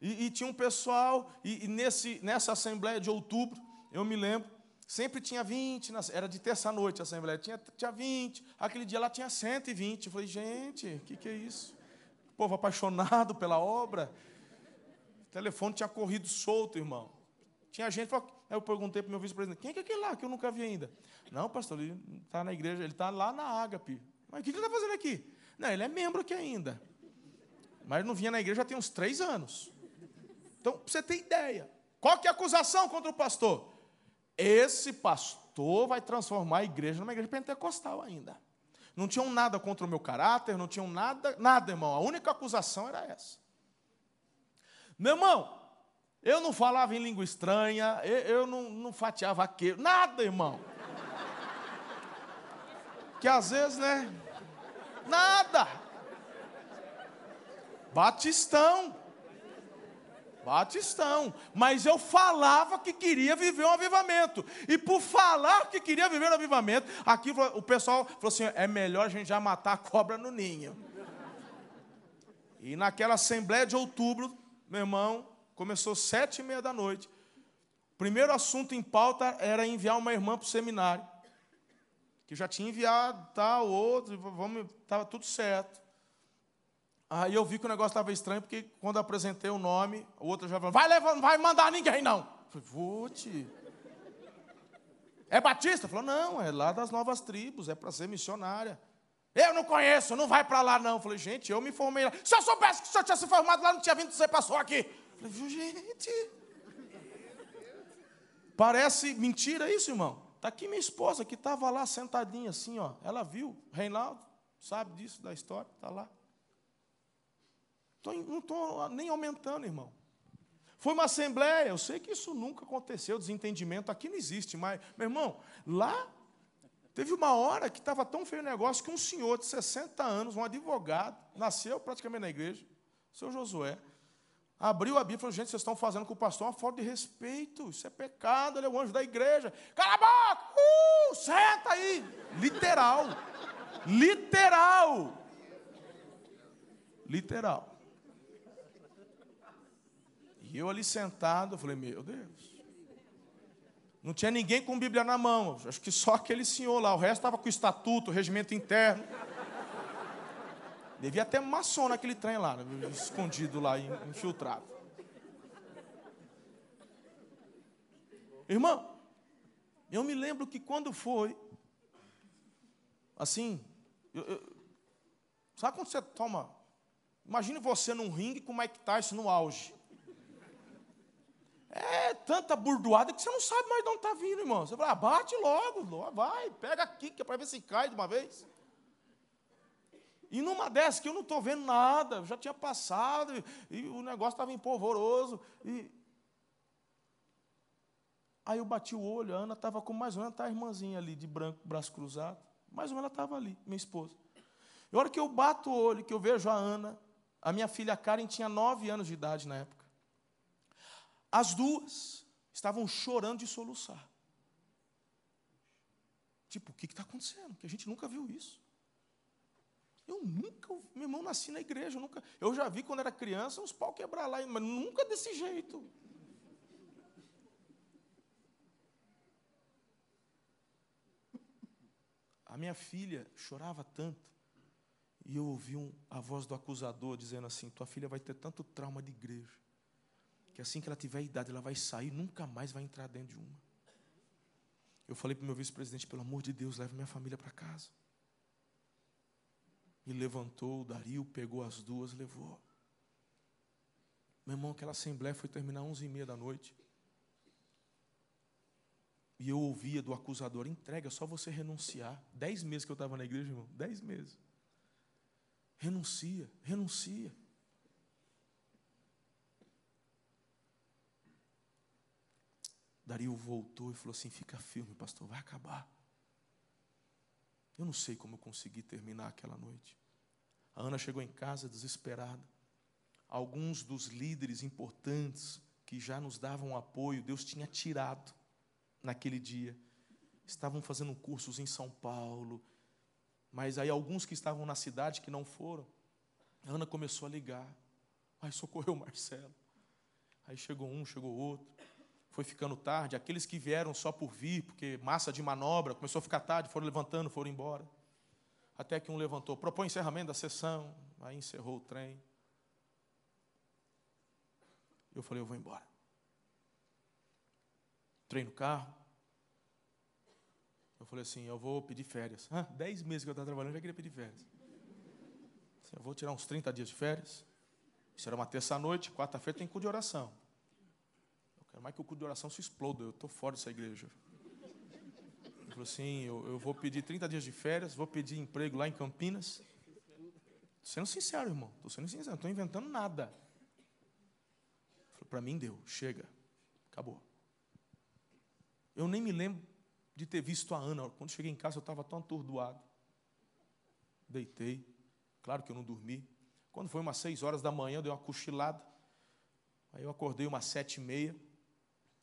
E, e tinha um pessoal, e, e, nesse, nessa assembleia de outubro, eu me lembro, sempre tinha 20, era de terça-noite a assembleia, tinha, tinha 20, aquele dia lá tinha 120. Eu falei, gente, o que, que é isso? O povo apaixonado pela obra. O telefone tinha corrido solto, irmão. Tinha gente, aí eu perguntei para o meu vice-presidente, quem que é aquele lá que eu nunca vi ainda? Não, pastor, ele está na igreja, ele está lá na Ágape. Mas o que ele está fazendo aqui? Não, ele é membro aqui ainda. Mas não vinha na igreja já tem uns três anos. Então, para você ter ideia, qual que é a acusação contra o pastor? Esse pastor vai transformar a igreja numa igreja pentecostal ainda. Não tinham nada contra o meu caráter, não tinham nada, nada, irmão. A única acusação era essa. Meu irmão, eu não falava em língua estranha, eu, eu não, não fatiava aquele, nada, irmão. Que às vezes, né? Nada. Batistão. Batistão. Mas eu falava que queria viver um avivamento. E por falar que queria viver um avivamento, aqui o pessoal falou assim: é melhor a gente já matar a cobra no ninho. E naquela assembleia de outubro, meu irmão, começou sete e meia da noite. Primeiro assunto em pauta era enviar uma irmã para o seminário. Que já tinha enviado, tal, outro, vamos, estava tudo certo. Aí eu vi que o negócio estava estranho, porque quando apresentei o nome, o outro já falou, vai levar, vai mandar ninguém, não. Falei, vou te. É batista? Falou, não, é lá das novas tribos, é para ser missionária. Eu não conheço, não vai para lá, não. Falei, gente, eu me formei lá. Se eu soubesse que o senhor tinha se formado lá, não tinha vindo, você passou aqui. Eu gente. Parece mentira isso, irmão. Está aqui minha esposa, que estava lá sentadinha assim, ó. Ela viu, Reinaldo, sabe disso, da história, está lá. Tô, não estou nem aumentando, irmão. Foi uma assembleia, eu sei que isso nunca aconteceu, desentendimento aqui não existe, mas, meu irmão, lá teve uma hora que estava tão feio o negócio que um senhor de 60 anos, um advogado, nasceu praticamente na igreja, seu Josué. Abriu a Bíblia e falou: gente, vocês estão fazendo com o pastor uma falta de respeito. Isso é pecado, ele é o anjo da igreja. Cala a boca! Uh, senta aí! Literal. Literal. Literal. E eu ali sentado, eu falei: meu Deus. Não tinha ninguém com Bíblia na mão. Acho que só aquele senhor lá. O resto estava com o estatuto, o regimento interno. Devia ter maçom naquele trem lá, escondido lá, infiltrado. Irmão, eu me lembro que quando foi, assim, eu, eu, sabe quando você toma? Imagine você num ringue com o Mike Tyson no auge. É tanta burdoada que você não sabe mais de onde está vindo, irmão. Você fala, ah, bate logo, vai, pega aqui, que é para ver se cai de uma vez. E numa dessas que eu não estou vendo nada, já tinha passado, e, e o negócio estava empolvoroso. E... Aí eu bati o olho, a Ana estava com mais ou menos tá a irmãzinha ali, de branco, braço cruzado. Mais ou menos ela estava ali, minha esposa. E a hora que eu bato o olho, que eu vejo a Ana, a minha filha Karen tinha nove anos de idade na época. As duas estavam chorando de soluçar. Tipo, o que está acontecendo? Que a gente nunca viu isso. Eu nunca, meu irmão, nasci na igreja, eu nunca. Eu já vi quando era criança uns pau quebrar lá, mas nunca desse jeito. A minha filha chorava tanto, e eu ouvi um, a voz do acusador dizendo assim: Tua filha vai ter tanto trauma de igreja, que assim que ela tiver idade, ela vai sair, nunca mais vai entrar dentro de uma. Eu falei para o meu vice-presidente: Pelo amor de Deus, leve minha família para casa. E levantou Dario, pegou as duas, levou. Meu irmão, aquela assembleia foi terminar e meia da noite. E eu ouvia do acusador, entrega, só você renunciar. Dez meses que eu estava na igreja, irmão, dez meses. Renuncia, renuncia. Dario voltou e falou assim: fica firme, pastor, vai acabar. Eu não sei como eu consegui terminar aquela noite. A Ana chegou em casa desesperada. Alguns dos líderes importantes que já nos davam apoio, Deus tinha tirado naquele dia. Estavam fazendo cursos em São Paulo, mas aí alguns que estavam na cidade que não foram. A Ana começou a ligar. Aí socorreu o Marcelo. Aí chegou um, chegou outro foi ficando tarde, aqueles que vieram só por vir, porque massa de manobra, começou a ficar tarde, foram levantando, foram embora. Até que um levantou, propõe encerramento da sessão, aí encerrou o trem. Eu falei, eu vou embora. Entrei no carro. Eu falei assim, eu vou pedir férias. Ah, dez meses que eu estava trabalhando, eu já queria pedir férias. Eu vou tirar uns 30 dias de férias. Isso era uma terça-noite, quarta-feira tem culto de oração. Mais que o culto de oração se exploda. Eu estou fora dessa igreja. Ele falou assim: eu, eu, vou pedir 30 dias de férias, vou pedir emprego lá em Campinas. Estou sendo sincero, irmão. Estou sendo sincero, não estou inventando nada. Para mim deu, chega, acabou. Eu nem me lembro de ter visto a Ana. Quando cheguei em casa, eu estava tão atordoado. Deitei. Claro que eu não dormi. Quando foi umas seis horas da manhã, eu dei uma cochilada. Aí eu acordei umas sete e meia.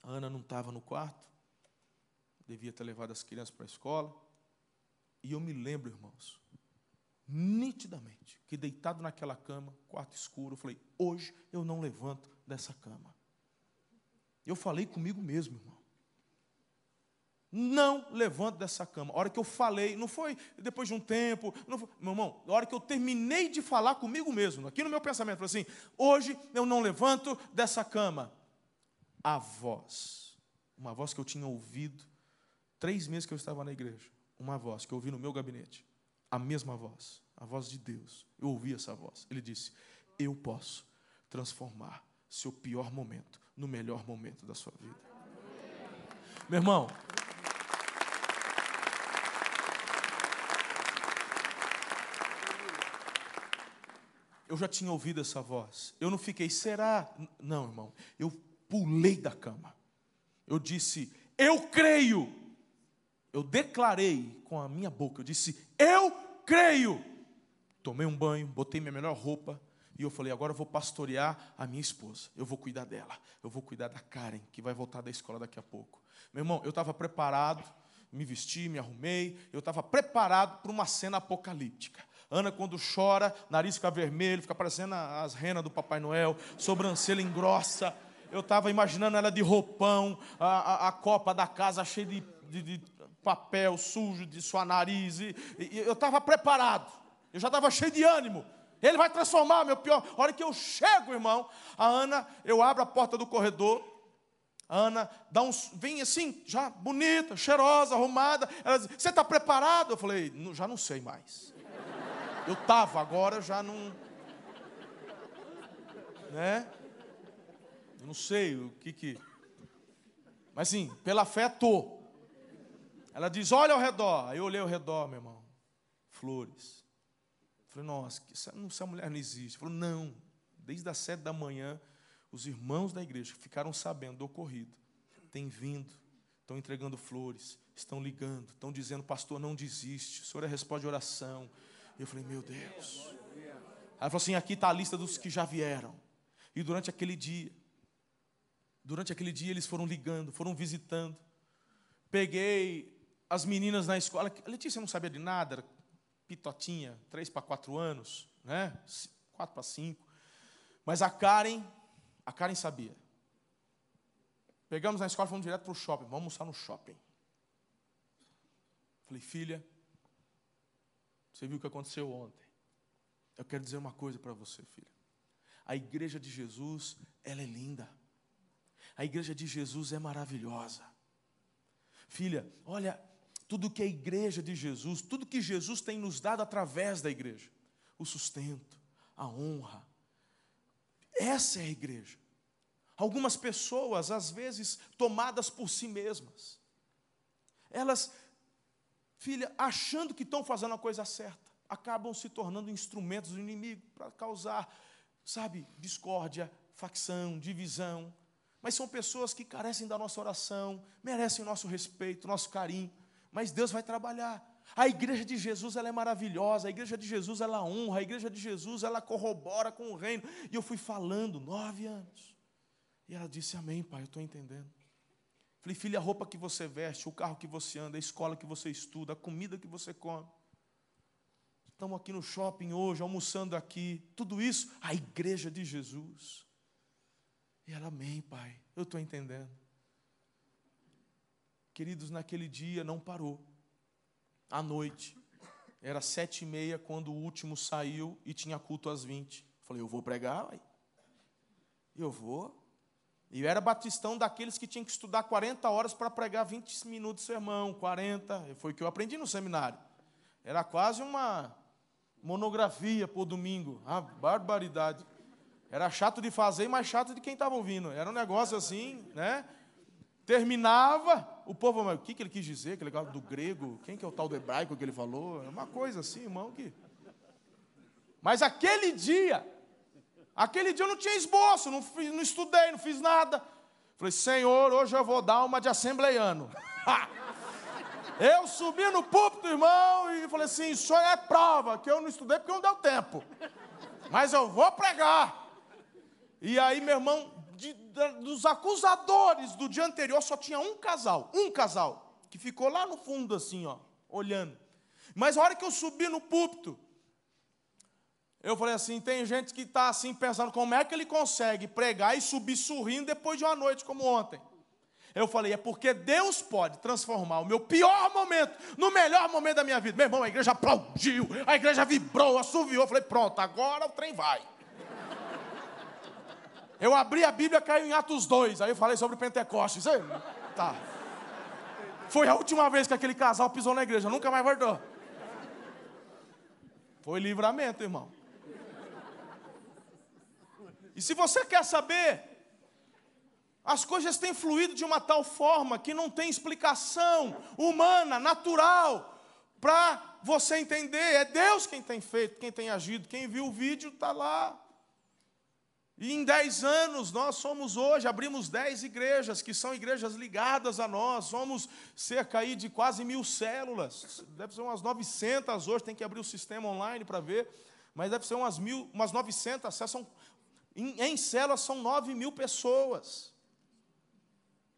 A Ana não estava no quarto, devia ter levado as crianças para a escola. E eu me lembro, irmãos, nitidamente, que deitado naquela cama, quarto escuro, eu falei: hoje eu não levanto dessa cama. Eu falei comigo mesmo, irmão. Não levanto dessa cama. A hora que eu falei, não foi depois de um tempo, foi, meu irmão, a hora que eu terminei de falar comigo mesmo, aqui no meu pensamento, falei assim: hoje eu não levanto dessa cama a voz. Uma voz que eu tinha ouvido três meses que eu estava na igreja. Uma voz que eu ouvi no meu gabinete. A mesma voz. A voz de Deus. Eu ouvi essa voz. Ele disse: Eu posso transformar seu pior momento no melhor momento da sua vida. Meu irmão, eu já tinha ouvido essa voz. Eu não fiquei, será? Não, irmão. Eu pulei da cama. Eu disse, eu creio. Eu declarei com a minha boca, eu disse, eu creio. Tomei um banho, botei minha melhor roupa E eu falei: agora eu vou pastorear a minha esposa. Eu vou cuidar dela. Eu vou cuidar da Karen, que vai voltar da escola daqui a pouco. Meu irmão, eu estava preparado, me vesti, me arrumei. Eu estava preparado para uma cena apocalíptica. Ana, quando chora, nariz fica vermelho, fica parecendo as renas do Papai Noel, sobrancelha engrossa. Eu estava imaginando ela de roupão, a, a, a, copa da casa cheia de, de, de papel sujo de sua nariz. E, e eu estava preparado, eu já estava cheio de ânimo. Ele vai transformar, meu pior. A hora que eu chego, irmão, a Ana, eu abro a porta do corredor. A Ana dá uns, vem assim, já bonita, cheirosa, arrumada. Ela diz: Você está preparado? Eu falei: Já não sei mais. Eu estava, agora já não. Né? Eu não sei o que que. Mas sim, pela fé estou. Ela diz: Olha ao redor. Aí eu olhei ao redor, meu irmão. Flores. Falei, nossa, essa mulher não existe. Falou, não. Desde as sete da manhã, os irmãos da igreja ficaram sabendo do ocorrido. Têm vindo, estão entregando flores, estão ligando, estão dizendo, pastor, não desiste. O senhor é resposta de oração. E eu falei, meu Deus. Ela falou assim: aqui está a lista dos que já vieram. E durante aquele dia, durante aquele dia eles foram ligando, foram visitando. Peguei as meninas na escola. A Letícia não sabia de nada, pitotinha, três para quatro anos, né? Quatro para cinco. Mas a Karen, a Karen sabia. Pegamos na escola fomos direto para o shopping. Vamos almoçar no shopping. Falei, filha, você viu o que aconteceu ontem? Eu quero dizer uma coisa para você, filha. A igreja de Jesus, ela é linda. A igreja de Jesus é maravilhosa. Filha, olha, tudo que a igreja de Jesus, tudo que Jesus tem nos dado através da igreja, o sustento, a honra. Essa é a igreja. Algumas pessoas, às vezes, tomadas por si mesmas, elas filha, achando que estão fazendo a coisa certa, acabam se tornando instrumentos do inimigo para causar, sabe, discórdia, facção, divisão. Mas são pessoas que carecem da nossa oração, merecem nosso respeito, nosso carinho. Mas Deus vai trabalhar. A igreja de Jesus ela é maravilhosa, a igreja de Jesus ela honra, a igreja de Jesus ela corrobora com o reino. E eu fui falando nove anos. E ela disse: Amém, pai, eu estou entendendo. Falei, filha, a roupa que você veste, o carro que você anda, a escola que você estuda, a comida que você come. Estamos aqui no shopping hoje, almoçando aqui. Tudo isso, a igreja de Jesus. E ela, amém, pai, eu estou entendendo. Queridos, naquele dia não parou. À noite, era sete e meia quando o último saiu e tinha culto às vinte. Falei, eu vou pregar, pai. Eu vou. E eu era batistão daqueles que tinham que estudar 40 horas para pregar 20 minutos de sermão, 40. Foi o que eu aprendi no seminário. Era quase uma monografia por domingo. Ah, barbaridade. Era chato de fazer e mais chato de quem estava ouvindo. Era um negócio assim, né? Terminava, o povo, mas o que, que ele quis dizer? Aquele negócio do grego, quem que é o tal do hebraico que ele falou? É uma coisa assim, irmão, que. Mas aquele dia, Aquele dia eu não tinha esboço, não, fiz, não estudei, não fiz nada. Falei, Senhor, hoje eu vou dar uma de assembleiano. eu subi no púlpito, irmão, e falei assim: isso é prova que eu não estudei porque não deu tempo. Mas eu vou pregar. E aí, meu irmão, de, de, dos acusadores do dia anterior, só tinha um casal, um casal, que ficou lá no fundo, assim, ó, olhando. Mas a hora que eu subi no púlpito, eu falei assim: tem gente que está assim pensando como é que ele consegue pregar e subir sorrindo depois de uma noite como ontem. Eu falei: é porque Deus pode transformar o meu pior momento no melhor momento da minha vida. Meu irmão, a igreja aplaudiu, a igreja vibrou, assoviou. Eu falei: pronto, agora o trem vai. Eu abri a Bíblia, caiu em Atos 2. Aí eu falei sobre Pentecostes. Aí, tá. Foi a última vez que aquele casal pisou na igreja, nunca mais voltou. Foi livramento, irmão. E se você quer saber, as coisas têm fluído de uma tal forma que não tem explicação humana, natural, para você entender. É Deus quem tem feito, quem tem agido. Quem viu o vídeo está lá. E em dez anos, nós somos hoje, abrimos dez igrejas, que são igrejas ligadas a nós, somos cerca aí de quase mil células, deve ser umas 900 hoje, tem que abrir o sistema online para ver, mas deve ser umas mil, umas 900 São, em, em células são 9 mil pessoas.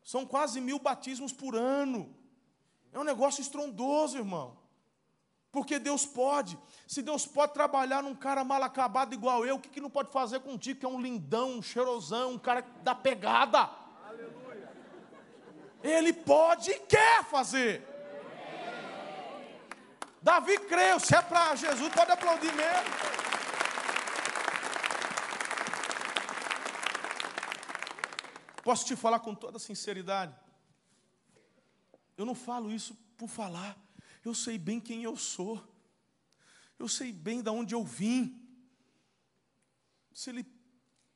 São quase mil batismos por ano. É um negócio estrondoso, irmão. Porque Deus pode. Se Deus pode trabalhar num cara mal acabado igual eu, o que, que não pode fazer contigo, que é um lindão, um cheirosão, um cara da pegada? Aleluia. Ele pode e quer fazer. Davi creu, se é para Jesus, pode aplaudir mesmo. Posso te falar com toda sinceridade? Eu não falo isso por falar. Eu sei bem quem eu sou. Eu sei bem de onde eu vim. Se ele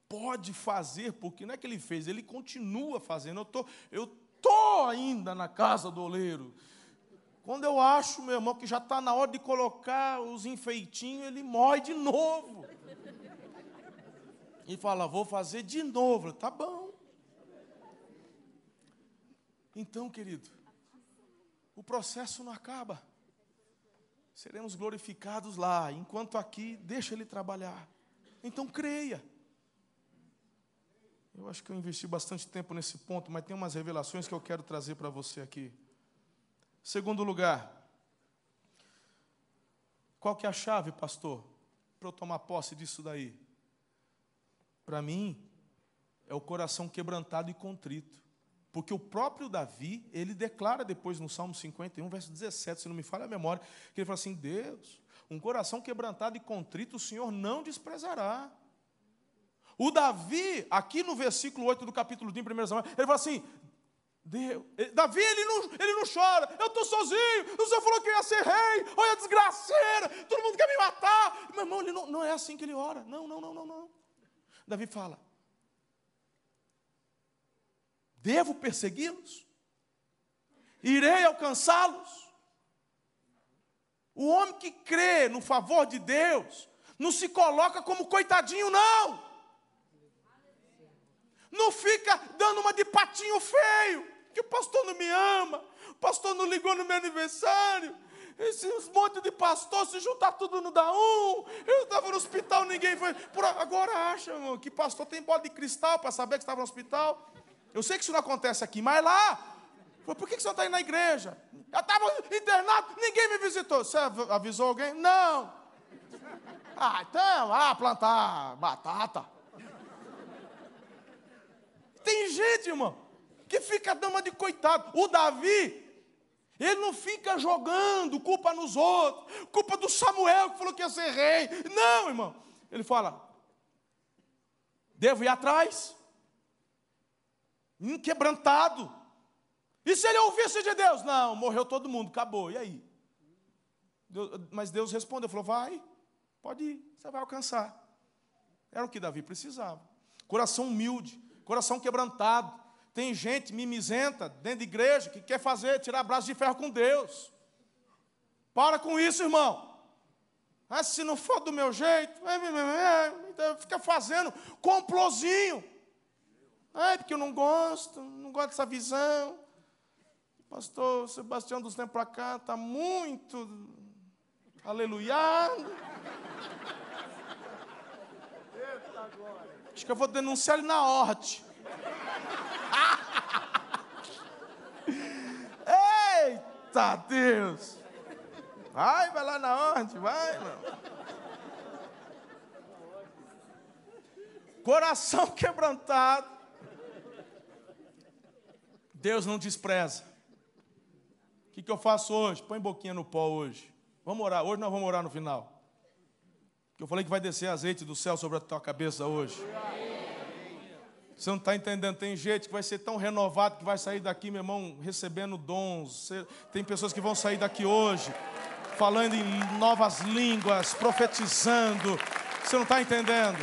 pode fazer, porque não é que ele fez, ele continua fazendo. Eu tô, eu tô ainda na casa do oleiro. Quando eu acho, meu irmão, que já está na hora de colocar os enfeitinhos, ele morre de novo. E fala, vou fazer de novo. Tá bom. Então, querido, o processo não acaba. Seremos glorificados lá, enquanto aqui, deixa ele trabalhar. Então creia. Eu acho que eu investi bastante tempo nesse ponto, mas tem umas revelações que eu quero trazer para você aqui. Segundo lugar, qual que é a chave, pastor, para eu tomar posse disso daí? Para mim, é o coração quebrantado e contrito. Porque o próprio Davi, ele declara depois no Salmo 51, verso 17, se não me falha a memória, que ele fala assim: Deus, um coração quebrantado e contrito, o Senhor não desprezará. O Davi, aqui no versículo 8 do capítulo 1, 1 Samuel, ele fala assim: Deus, Davi, ele não, ele não chora, eu estou sozinho, o Senhor falou que ia ser rei, olha desgraceira, todo mundo quer me matar. Meu irmão, ele não, não é assim que ele ora, não, não, não, não, não. Davi fala: Devo persegui-los? Irei alcançá-los? O homem que crê no favor de Deus não se coloca como coitadinho, não. Não fica dando uma de patinho feio, que o pastor não me ama, o pastor não ligou no meu aniversário. Esses monte de pastor, se juntar tudo não dá um. Eu estava no hospital, ninguém foi. Por agora acha, irmão, que pastor tem bola de cristal para saber que estava no hospital. Eu sei que isso não acontece aqui, mas lá, por que você está indo na igreja? Eu estava internado, ninguém me visitou. Você avisou alguém? Não. Ah, então, ah, plantar batata. Tem gente, irmão, que fica dama de coitado. O Davi, ele não fica jogando culpa nos outros, culpa do Samuel que falou que ia ser rei. Não, irmão. Ele fala: devo ir atrás inquebrantado. E se ele ouvisse de Deus? Não, morreu todo mundo, acabou. E aí? Deus, mas Deus respondeu, falou: vai, pode ir, você vai alcançar. Era o que Davi precisava. Coração humilde, coração quebrantado. Tem gente mimizenta dentro de igreja que quer fazer, tirar braço de ferro com Deus. Para com isso, irmão. Ah, se não for do meu jeito, então fica fazendo complozinho. Ai, porque eu não gosto, não gosto dessa visão. Pastor Sebastião dos tempos para cá está muito aleluiado. Acho que eu vou denunciar ele na horte. Eita Deus! Vai, vai lá na horte, vai, mano. Coração quebrantado Deus não despreza. O que, que eu faço hoje? Põe boquinha no pó hoje. Vamos orar. Hoje nós vamos orar no final. Que eu falei que vai descer azeite do céu sobre a tua cabeça hoje. Você não está entendendo? Tem gente que vai ser tão renovado que vai sair daqui, meu irmão, recebendo dons. Tem pessoas que vão sair daqui hoje, falando em novas línguas, profetizando. Você não está entendendo?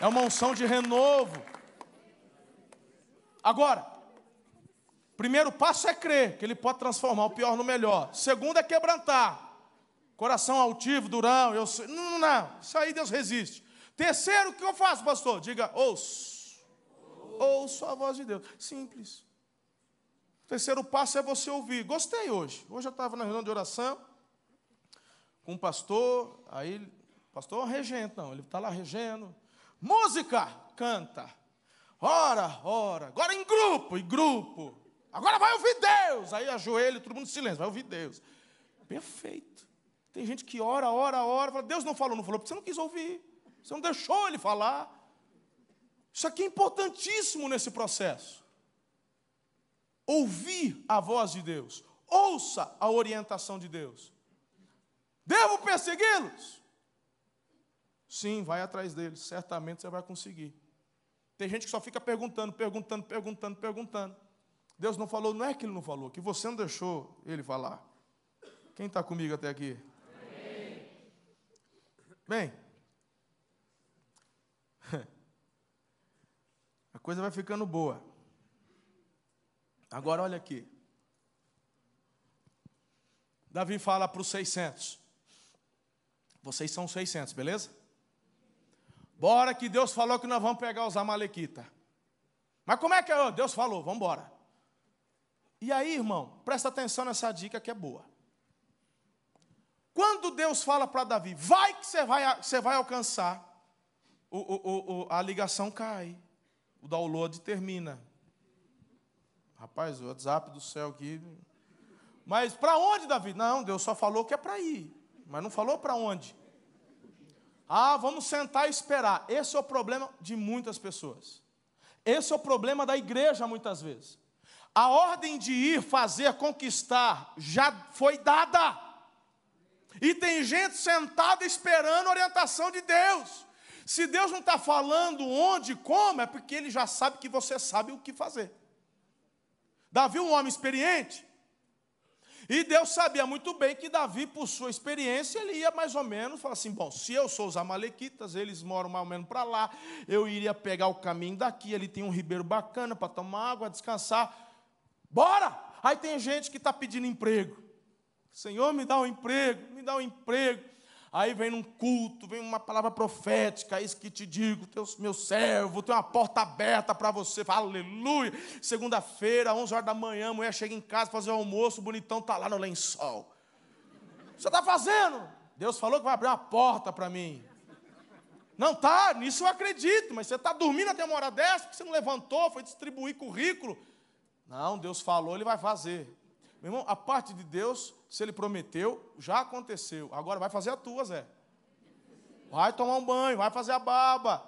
É uma unção de renovo. Agora, primeiro passo é crer que ele pode transformar o pior no melhor. Segundo é quebrantar. Coração altivo, durão, eu sei. Não, não, isso aí Deus resiste. Terceiro, o que eu faço, pastor? Diga, ouço. Ouço a voz de Deus. Simples. Terceiro passo é você ouvir. Gostei hoje. Hoje eu estava na reunião de oração. com um pastor, aí, pastor é um regente, não, ele está lá regendo. Música, canta. Ora, ora, agora em grupo, em grupo. Agora vai ouvir Deus. Aí ajoelha, todo mundo em silêncio, vai ouvir Deus. Perfeito. Tem gente que ora, ora, ora, fala, Deus não falou, não falou, porque você não quis ouvir. Você não deixou ele falar. Isso aqui é importantíssimo nesse processo. Ouvir a voz de Deus. Ouça a orientação de Deus. Devo persegui-los? Sim, vai atrás deles. Certamente você vai conseguir. Tem gente que só fica perguntando, perguntando, perguntando, perguntando. Deus não falou, não é que ele não falou, que você não deixou ele falar. Quem está comigo até aqui? Bem, a coisa vai ficando boa. Agora olha aqui. Davi fala para os 600. Vocês são 600, beleza? Bora que Deus falou que nós vamos pegar os amalequitas. Mas como é que é? Deus falou, vamos embora. E aí, irmão, presta atenção nessa dica que é boa. Quando Deus fala para Davi, vai que você vai, você vai alcançar, o, o, o, a ligação cai, o download termina. Rapaz, o WhatsApp do céu aqui. Mas para onde, Davi? Não, Deus só falou que é para ir, mas não falou para onde. Ah, vamos sentar e esperar. Esse é o problema de muitas pessoas. Esse é o problema da igreja, muitas vezes. A ordem de ir, fazer, conquistar, já foi dada. E tem gente sentada esperando a orientação de Deus. Se Deus não está falando onde, como, é porque Ele já sabe que você sabe o que fazer. Davi, um homem experiente, e Deus sabia muito bem que Davi, por sua experiência, ele ia mais ou menos falar assim: bom, se eu sou os Amalequitas, eles moram mais ou menos para lá, eu iria pegar o caminho daqui, ali tem um ribeiro bacana para tomar água, descansar. Bora! Aí tem gente que está pedindo emprego. Senhor, me dá um emprego, me dá um emprego. Aí vem num culto, vem uma palavra profética, é isso que te digo, teu, meu servo, tem uma porta aberta para você, fala, aleluia. Segunda-feira, 11 horas da manhã, a mulher chega em casa fazer o almoço, o bonitão está lá no lençol. Você está fazendo? Deus falou que vai abrir uma porta para mim. Não tá, nisso eu acredito, mas você está dormindo até uma hora dessa, porque você não levantou, foi distribuir currículo. Não, Deus falou, Ele vai fazer. Meu irmão, a parte de Deus, se Ele prometeu, já aconteceu. Agora vai fazer a tua, Zé. Vai tomar um banho, vai fazer a barba.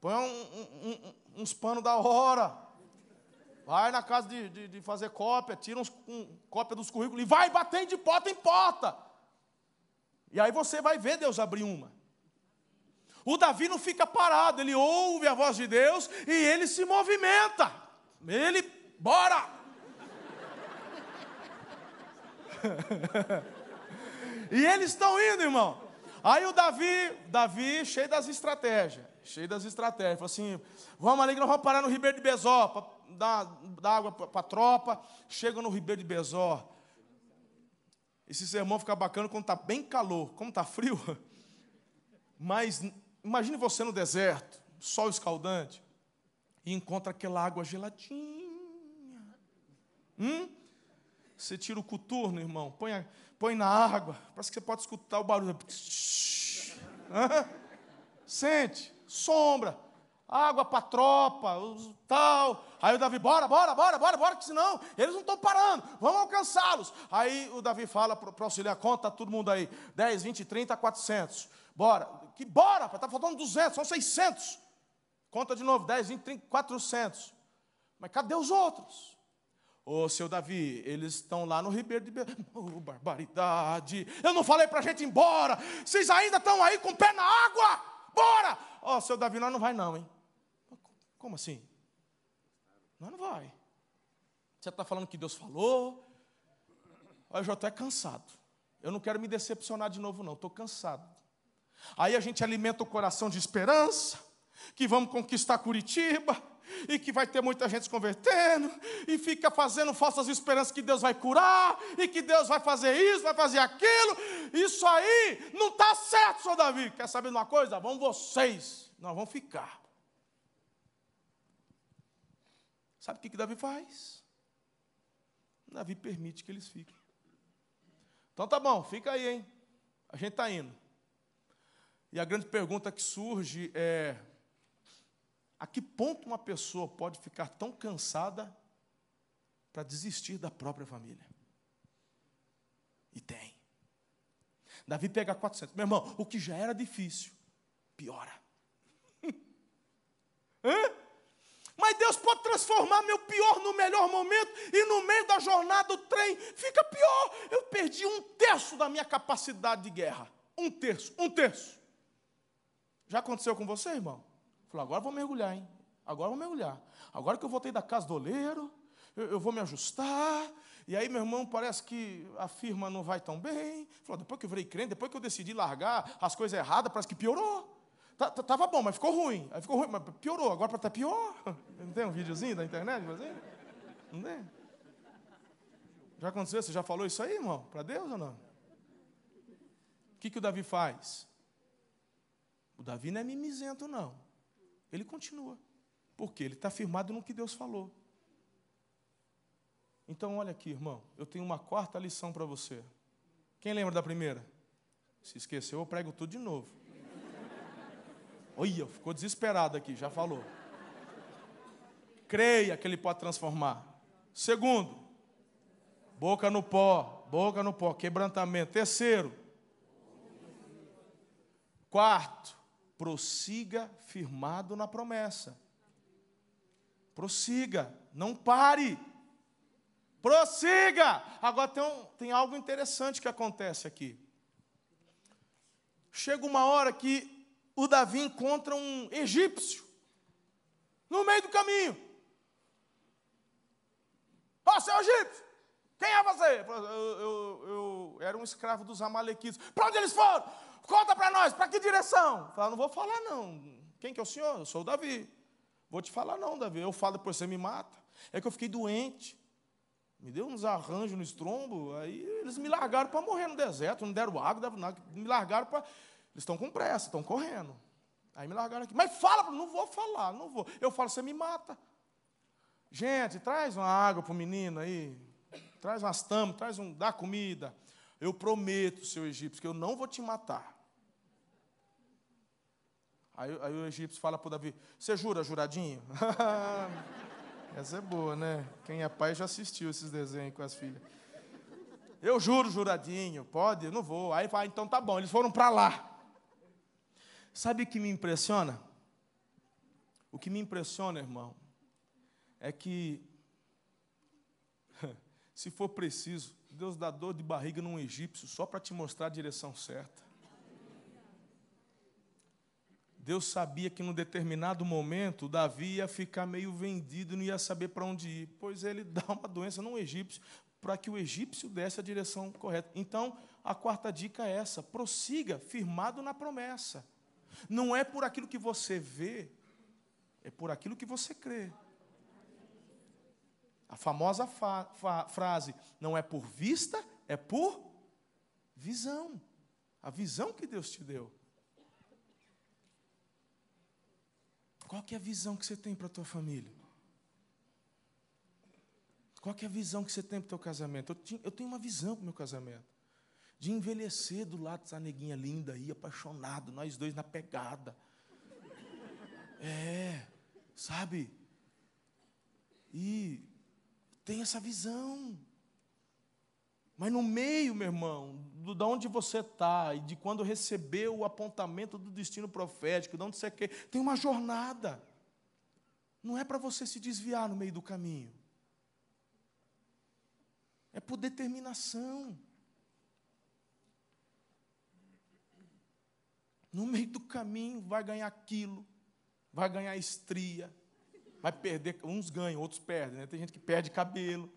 Põe um, um, um, uns panos da hora. Vai na casa de, de, de fazer cópia, tira uns, cópia dos currículos e vai batendo de porta em porta. E aí você vai ver Deus abrir uma. O Davi não fica parado, ele ouve a voz de Deus e ele se movimenta. Ele Bora! e eles estão indo, irmão. Aí o Davi, Davi, cheio das estratégias, cheio das estratégias, falou assim: vamos ali que nós vamos parar no Ribeiro de Bezó, para dar, dar água para a tropa. Chega no Ribeiro de Bezó. Esse sermão fica bacana quando está bem calor, como está frio. Mas imagine você no deserto, sol escaldante, e encontra aquela água geladinha Hum? Você tira o coturno, irmão, põe, a, põe na água, parece que você pode escutar o barulho. Sente, sombra, água para tropa, tal. Aí o Davi, bora, bora, bora, bora, bora, que senão eles não estão parando, vamos alcançá-los. Aí o Davi fala para o auxiliar, conta todo mundo aí, 10, 20, 30, 400. Bora, que bora, está faltando 200, são 600. Conta de novo, 10, 20, 30, 400. Mas cadê os outros? Ô, seu Davi, eles estão lá no Ribeiro de Be... Oh, barbaridade. Eu não falei para a gente ir embora. Vocês ainda estão aí com o pé na água. Bora! Ó, oh, seu Davi, nós não vai não, hein? Como assim? Nós não vai. Você está falando que Deus falou. Olha, eu já estou cansado. Eu não quero me decepcionar de novo, não. Estou cansado. Aí a gente alimenta o coração de esperança, que vamos conquistar Curitiba e que vai ter muita gente se convertendo, e fica fazendo falsas esperanças que Deus vai curar, e que Deus vai fazer isso, vai fazer aquilo. Isso aí não está certo, senhor Davi. Quer saber de uma coisa? Vão vocês, nós vamos ficar. Sabe o que, que Davi faz? Davi permite que eles fiquem. Então tá bom, fica aí, hein? A gente está indo. E a grande pergunta que surge é: a que ponto uma pessoa pode ficar tão cansada para desistir da própria família? E tem. Davi pega 400. Meu irmão, o que já era difícil, piora. Hã? Mas Deus pode transformar meu pior no melhor momento e no meio da jornada o trem fica pior. Eu perdi um terço da minha capacidade de guerra. Um terço, um terço. Já aconteceu com você, irmão? Falou, agora vou mergulhar, hein? Agora vou mergulhar. Agora que eu voltei da casa do oleiro, eu, eu vou me ajustar. E aí, meu irmão, parece que a firma não vai tão bem. Falou, depois que eu virei crente, depois que eu decidi largar as coisas erradas, parece que piorou. Tava bom, mas ficou ruim. Aí ficou ruim, mas piorou. Agora para estar tá pior. Não tem um videozinho da internet? Assim? Não tem? Já aconteceu? Você já falou isso aí, irmão? Para Deus ou não? O que, que o Davi faz? O Davi não é mimizento, não. Ele continua. Porque ele está firmado no que Deus falou. Então, olha aqui, irmão. Eu tenho uma quarta lição para você. Quem lembra da primeira? Se esqueceu, eu prego tudo de novo. Olha, ficou desesperado aqui, já falou. Creia que ele pode transformar. Segundo, boca no pó, boca no pó, quebrantamento. Terceiro, quarto, prossiga firmado na promessa. Prossiga, não pare. Prossiga! Agora tem, um, tem algo interessante que acontece aqui. Chega uma hora que o Davi encontra um egípcio no meio do caminho. Ó, oh, seu egípcio, quem é você? Eu, eu, eu, era um escravo dos amalequitas. Para onde eles foram? Conta para nós, para que direção? Fala, não vou falar não. Quem que é o senhor? Eu sou o Davi. Vou te falar não, Davi. Eu falo depois você me mata. É que eu fiquei doente. Me deu uns arranjos no estrombo, aí eles me largaram para morrer no deserto, não deram água, me largaram para eles estão com pressa, estão correndo. Aí me largaram aqui. Mas fala, não vou falar, não vou. Eu falo, você me mata. Gente, traz uma água para o menino aí. Traz umas tamas, traz um, dá comida. Eu prometo, seu egípcio, que eu não vou te matar. Aí, aí o egípcio fala para Davi: Você jura, juradinho? Essa é boa, né? Quem é pai já assistiu esses desenhos com as filhas. Eu juro, juradinho, pode? Eu não vou. Aí fala, então tá bom. Eles foram para lá. Sabe o que me impressiona? O que me impressiona, irmão, é que, se for preciso, Deus dá dor de barriga num egípcio só para te mostrar a direção certa. Deus sabia que num determinado momento Davi ia ficar meio vendido, não ia saber para onde ir. Pois ele dá uma doença num egípcio para que o egípcio desse a direção correta. Então, a quarta dica é essa: prossiga firmado na promessa. Não é por aquilo que você vê, é por aquilo que você crê. A famosa fa fa frase: não é por vista, é por visão. A visão que Deus te deu. Qual que é a visão que você tem para a tua família? Qual que é a visão que você tem para o teu casamento? Eu, tenho uma visão para o meu casamento de envelhecer do lado dessa neguinha linda aí, apaixonado, nós dois na pegada. É, sabe? E tem essa visão. Mas no meio, meu irmão, do, de onde você está e de quando recebeu o apontamento do destino profético, de onde você quer, tem uma jornada. Não é para você se desviar no meio do caminho. É por determinação. No meio do caminho vai ganhar quilo, vai ganhar estria, vai perder. Uns ganham, outros perdem. Né? Tem gente que perde cabelo.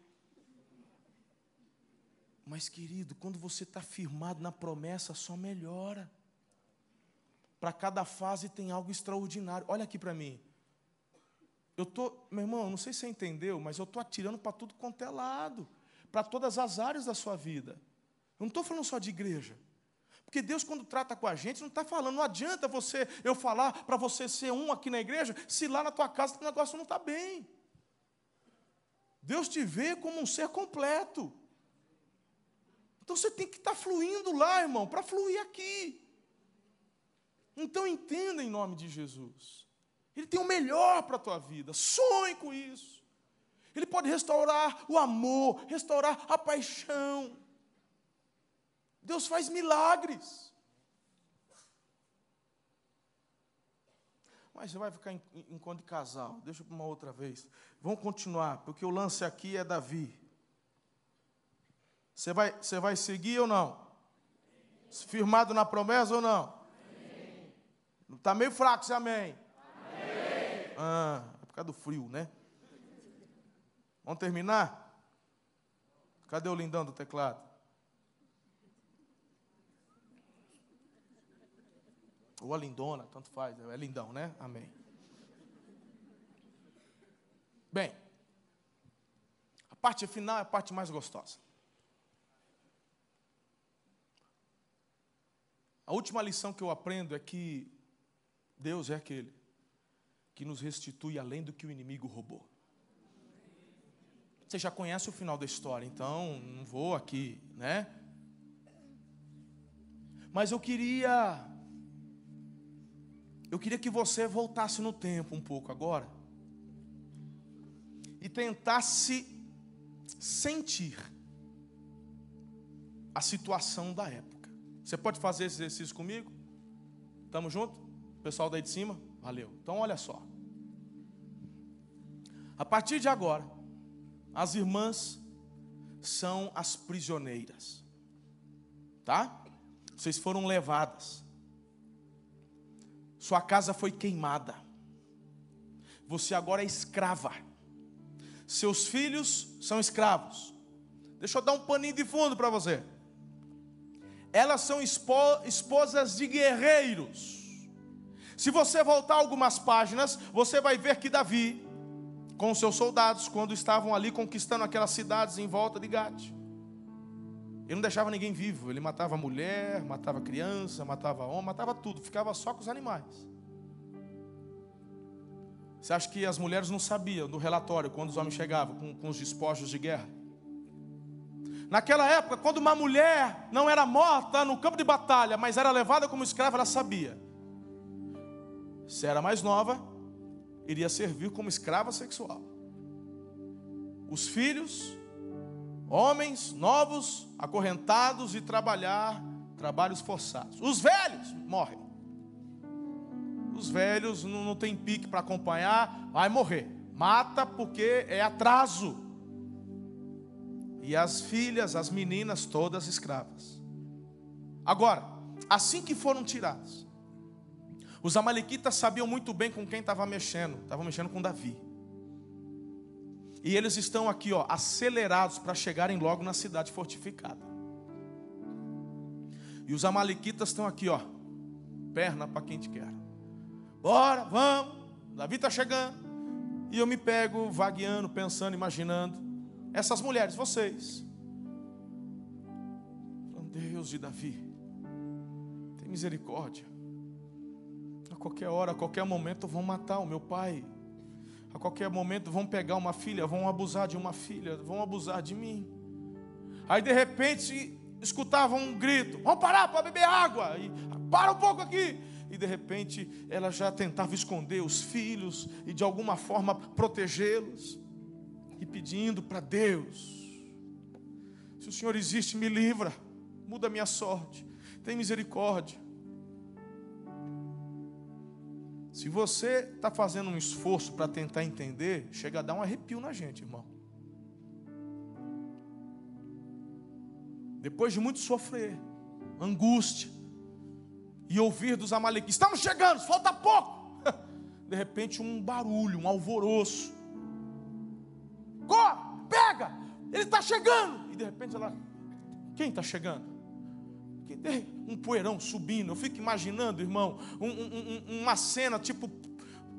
Mas, querido, quando você está firmado na promessa, só melhora. Para cada fase tem algo extraordinário. Olha aqui para mim. Eu tô, meu irmão, não sei se você entendeu, mas eu estou atirando para tudo quanto é lado, para todas as áreas da sua vida. Eu não estou falando só de igreja. Porque Deus, quando trata com a gente, não está falando, não adianta você eu falar para você ser um aqui na igreja, se lá na tua casa o negócio não está bem. Deus te vê como um ser completo. Então você tem que estar tá fluindo lá, irmão, para fluir aqui. Então entenda em nome de Jesus. Ele tem o melhor para a tua vida. Sonhe com isso. Ele pode restaurar o amor, restaurar a paixão. Deus faz milagres. Mas você vai ficar em, enquanto de casal. Deixa para uma outra vez. Vamos continuar, porque o lance aqui é Davi. Você vai, você vai seguir ou não? Firmado na promessa ou não? Está meio fraco esse amém. amém. Ah, é por causa do frio, né? Vamos terminar? Cadê o lindão do teclado? Ou a lindona, tanto faz, é lindão, né? Amém. Bem, a parte final é a parte mais gostosa. A última lição que eu aprendo é que Deus é aquele que nos restitui além do que o inimigo roubou. Você já conhece o final da história, então não vou aqui, né? Mas eu queria eu queria que você voltasse no tempo um pouco agora e tentasse sentir a situação da época. Você pode fazer esse exercício comigo? Tamo junto? Pessoal daí de cima? Valeu. Então olha só. A partir de agora, as irmãs são as prisioneiras. Tá? Vocês foram levadas sua casa foi queimada. Você agora é escrava. Seus filhos são escravos. Deixa eu dar um paninho de fundo para você. Elas são esposas de guerreiros. Se você voltar algumas páginas, você vai ver que Davi, com seus soldados, quando estavam ali conquistando aquelas cidades em volta de Gade, ele não deixava ninguém vivo. Ele matava mulher, matava criança, matava homem, matava tudo. Ficava só com os animais. Você acha que as mulheres não sabiam do relatório quando os homens chegavam com, com os despojos de guerra? Naquela época, quando uma mulher não era morta no campo de batalha, mas era levada como escrava, ela sabia. Se era mais nova, iria servir como escrava sexual. Os filhos Homens novos, acorrentados e trabalhar trabalhos forçados. Os velhos morrem. Os velhos não, não tem pique para acompanhar, vai morrer. Mata porque é atraso. E as filhas, as meninas, todas escravas. Agora, assim que foram tiradas, os amalequitas sabiam muito bem com quem estava mexendo. Estavam mexendo com Davi. E eles estão aqui, ó, acelerados para chegarem logo na cidade fortificada. E os amalequitas estão aqui, ó, perna para quem te quer. Bora, vamos. Davi está chegando. E eu me pego vagueando, pensando, imaginando. Essas mulheres, vocês. Deus de Davi, tem misericórdia. A qualquer hora, a qualquer momento vão matar o meu pai. A qualquer momento vão pegar uma filha, vão abusar de uma filha, vão abusar de mim. Aí de repente escutavam um grito: Vamos parar para beber água. E, Para um pouco aqui. E de repente ela já tentava esconder os filhos e de alguma forma protegê-los. E pedindo para Deus: Se o Senhor existe, me livra, muda a minha sorte, tem misericórdia. Se você está fazendo um esforço para tentar entender, chega a dar um arrepio na gente, irmão. Depois de muito sofrer, angústia, e ouvir dos amalequitas: estamos chegando, falta pouco. De repente, um barulho, um alvoroço. Corre, pega, ele está chegando. E de repente ela: quem está chegando? Um poeirão subindo. Eu fico imaginando, irmão, um, um, uma cena tipo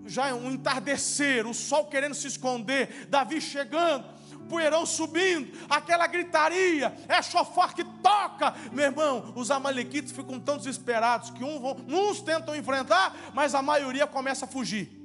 já é um entardecer, o sol querendo se esconder, Davi chegando, poeirão subindo, aquela gritaria, é chofar que toca, meu irmão. Os amalequitas ficam tão desesperados que uns, vão, uns tentam enfrentar, mas a maioria começa a fugir.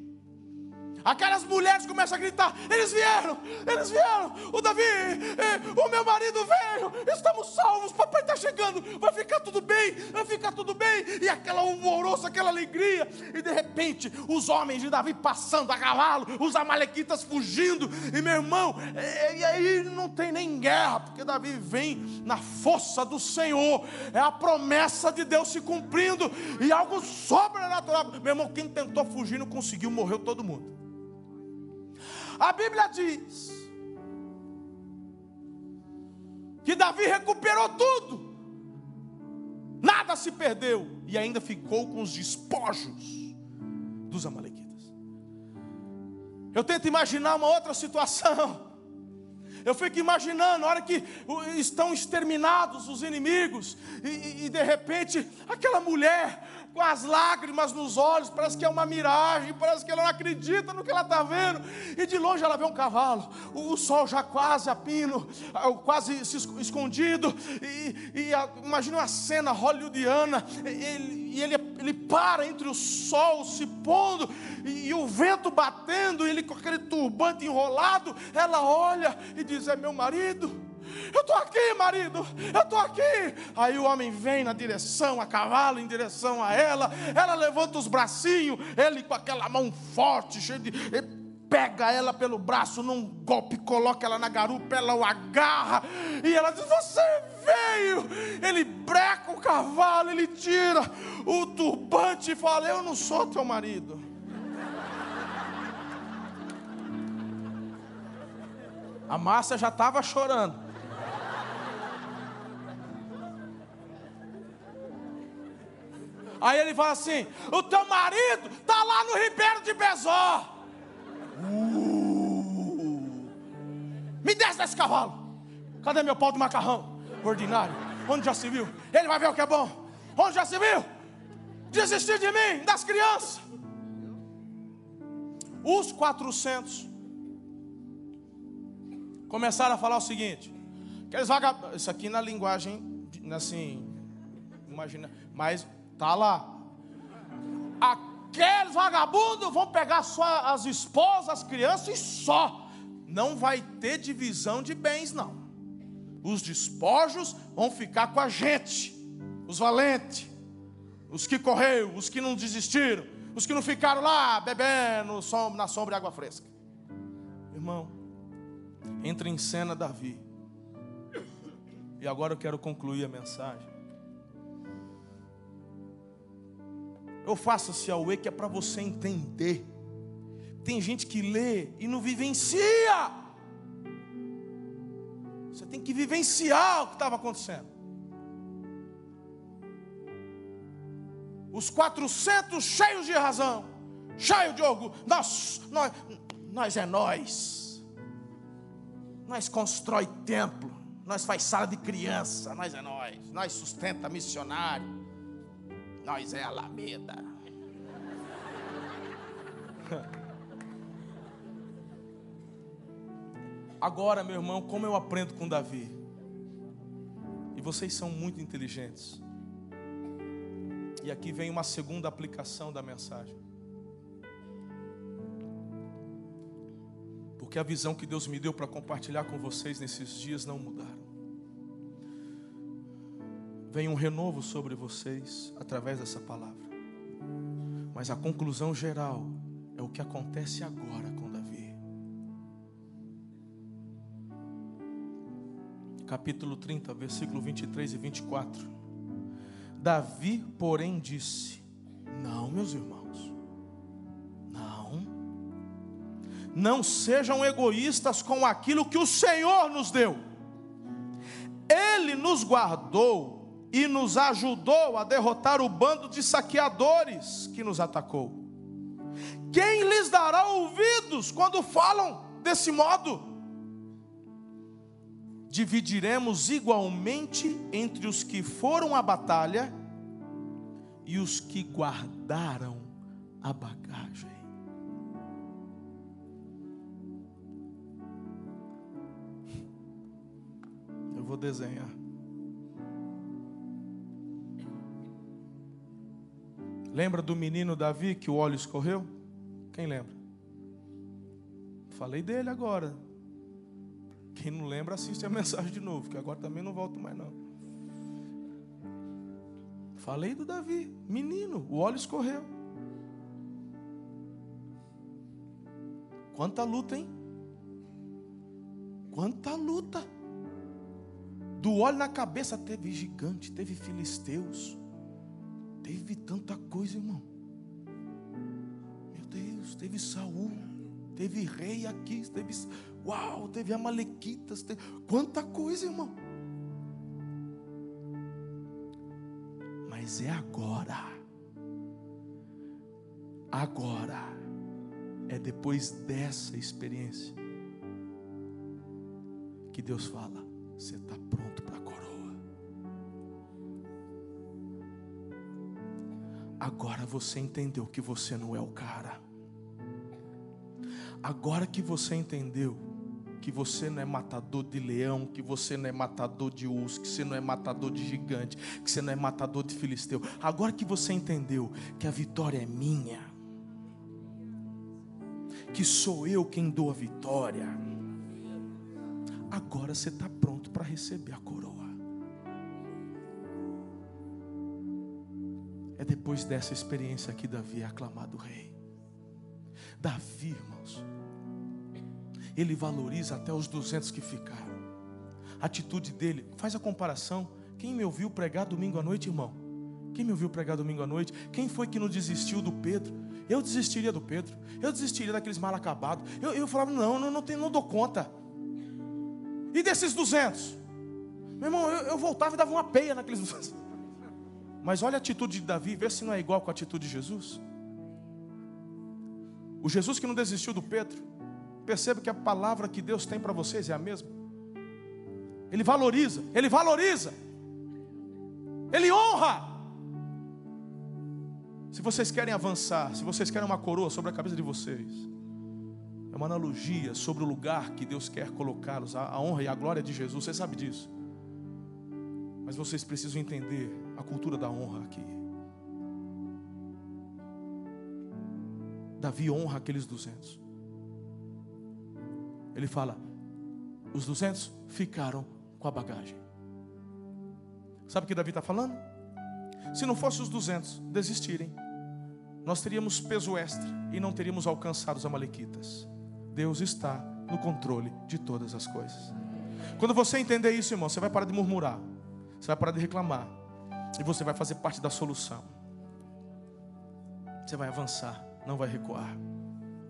Aquelas mulheres começam a gritar: eles vieram, eles vieram, o Davi, eh, o meu marido veio, estamos salvos, papai chegando, vai ficar tudo bem, vai ficar tudo bem. E aquela alvoroço, aquela alegria. E de repente, os homens de Davi passando a cavalo, os amalequitas fugindo. E meu irmão, e, e aí não tem nem guerra, porque Davi vem na força do Senhor. É a promessa de Deus se cumprindo. E algo sobrenatural. Meu irmão, quem tentou fugir não conseguiu, morreu todo mundo. A Bíblia diz que Davi recuperou tudo, nada se perdeu e ainda ficou com os despojos dos Amalequitas. Eu tento imaginar uma outra situação. Eu fico imaginando, na hora que estão exterminados os inimigos, e, e, de repente aquela mulher com as lágrimas nos olhos, parece que é uma miragem, parece que ela não acredita no que ela está vendo, e de longe ela vê um cavalo, o, sol já quase a pino, quase se escondido, e, e a, imagina uma cena hollywoodiana, ele, e ele, ele para entre o sol se pondo, e, e o vento batendo, ele com aquele turbante enrolado, ela olha e diz: É meu marido. Eu estou aqui, marido, eu estou aqui. Aí o homem vem na direção, a cavalo em direção a ela. Ela levanta os bracinhos, ele com aquela mão forte, cheio de. Pega ela pelo braço num golpe, coloca ela na garupa, ela o agarra e ela diz: Você veio. Ele breca o cavalo, ele tira o turbante e fala: Eu não sou teu marido. A Márcia já estava chorando. Aí ele fala assim: O teu marido está lá no Ribeiro de Bezó. Uh, me desce desse cavalo. Cadê meu pau de macarrão? Ordinário. Onde já se viu? Ele vai ver o que é bom. Onde já se viu? Desistir de mim, das crianças. Os 400 começaram a falar o seguinte: aqueles vagabundos, isso aqui na linguagem, assim, imagina, mas Tá lá. Aqueles vagabundos vão pegar só as esposas, as crianças e só. Não vai ter divisão de bens, não. Os despojos vão ficar com a gente, os valentes, os que correram, os que não desistiram, os que não ficaram lá bebendo na sombra e água fresca. Irmão, entra em cena Davi. E agora eu quero concluir a mensagem. Eu faço esse auê que é para você entender. Tem gente que lê e não vivencia. Você tem que vivenciar o que estava acontecendo. Os 400 cheios de razão, cheios de orgulho. Nós, nós, nós é nós. Nós constrói templo, nós faz sala de criança, nós é nós. Nós sustenta missionário. Nós é Alameda. Agora, meu irmão, como eu aprendo com Davi? E vocês são muito inteligentes. E aqui vem uma segunda aplicação da mensagem. Porque a visão que Deus me deu para compartilhar com vocês nesses dias não mudaram vem um renovo sobre vocês através dessa palavra. Mas a conclusão geral é o que acontece agora com Davi. Capítulo 30, versículo 23 e 24. Davi, porém, disse: Não, meus irmãos, não, não sejam egoístas com aquilo que o Senhor nos deu. Ele nos guardou e nos ajudou a derrotar o bando de saqueadores que nos atacou. Quem lhes dará ouvidos quando falam desse modo? Dividiremos igualmente entre os que foram à batalha e os que guardaram a bagagem. Eu vou desenhar. Lembra do menino Davi que o óleo escorreu? Quem lembra? Falei dele agora. Quem não lembra, assiste a mensagem de novo, que agora também não volto mais não. Falei do Davi, menino, o óleo escorreu. Quanta luta, hein? Quanta luta. Do óleo na cabeça teve gigante, teve filisteus, teve tanta coisa, irmão. Meu Deus, teve Saul, teve rei aqui, teve, uau, teve amalequitas, teve, quanta coisa, irmão. Mas é agora. Agora. É depois dessa experiência que Deus fala: você está pronto para Agora você entendeu que você não é o cara. Agora que você entendeu que você não é matador de leão, que você não é matador de urso, que você não é matador de gigante, que você não é matador de filisteu. Agora que você entendeu que a vitória é minha, que sou eu quem dou a vitória, agora você está pronto para receber a coroa. É depois dessa experiência que Davi é aclamado rei. Davi, irmãos, ele valoriza até os 200 que ficaram. A atitude dele, faz a comparação. Quem me ouviu pregar domingo à noite, irmão? Quem me ouviu pregar domingo à noite? Quem foi que não desistiu do Pedro? Eu desistiria do Pedro. Eu desistiria daqueles mal acabados. Eu, eu falava, não, não, não, tenho, não dou conta. E desses 200? Meu irmão, eu, eu voltava e dava uma peia naqueles 200. Mas olha a atitude de Davi, vê se não é igual com a atitude de Jesus. O Jesus que não desistiu do Pedro, Perceba que a palavra que Deus tem para vocês é a mesma. Ele valoriza, ele valoriza, ele honra. Se vocês querem avançar, se vocês querem uma coroa sobre a cabeça de vocês, é uma analogia sobre o lugar que Deus quer colocá-los, a honra e a glória de Jesus, você sabe disso. Mas vocês precisam entender a cultura da honra aqui. Davi honra aqueles duzentos. Ele fala: os 200 ficaram com a bagagem. Sabe o que Davi está falando? Se não fosse os 200 desistirem, nós teríamos peso extra e não teríamos alcançado os Amalequitas. Deus está no controle de todas as coisas. Quando você entender isso, irmão, você vai parar de murmurar, você vai parar de reclamar, e você vai fazer parte da solução. Você vai avançar, não vai recuar.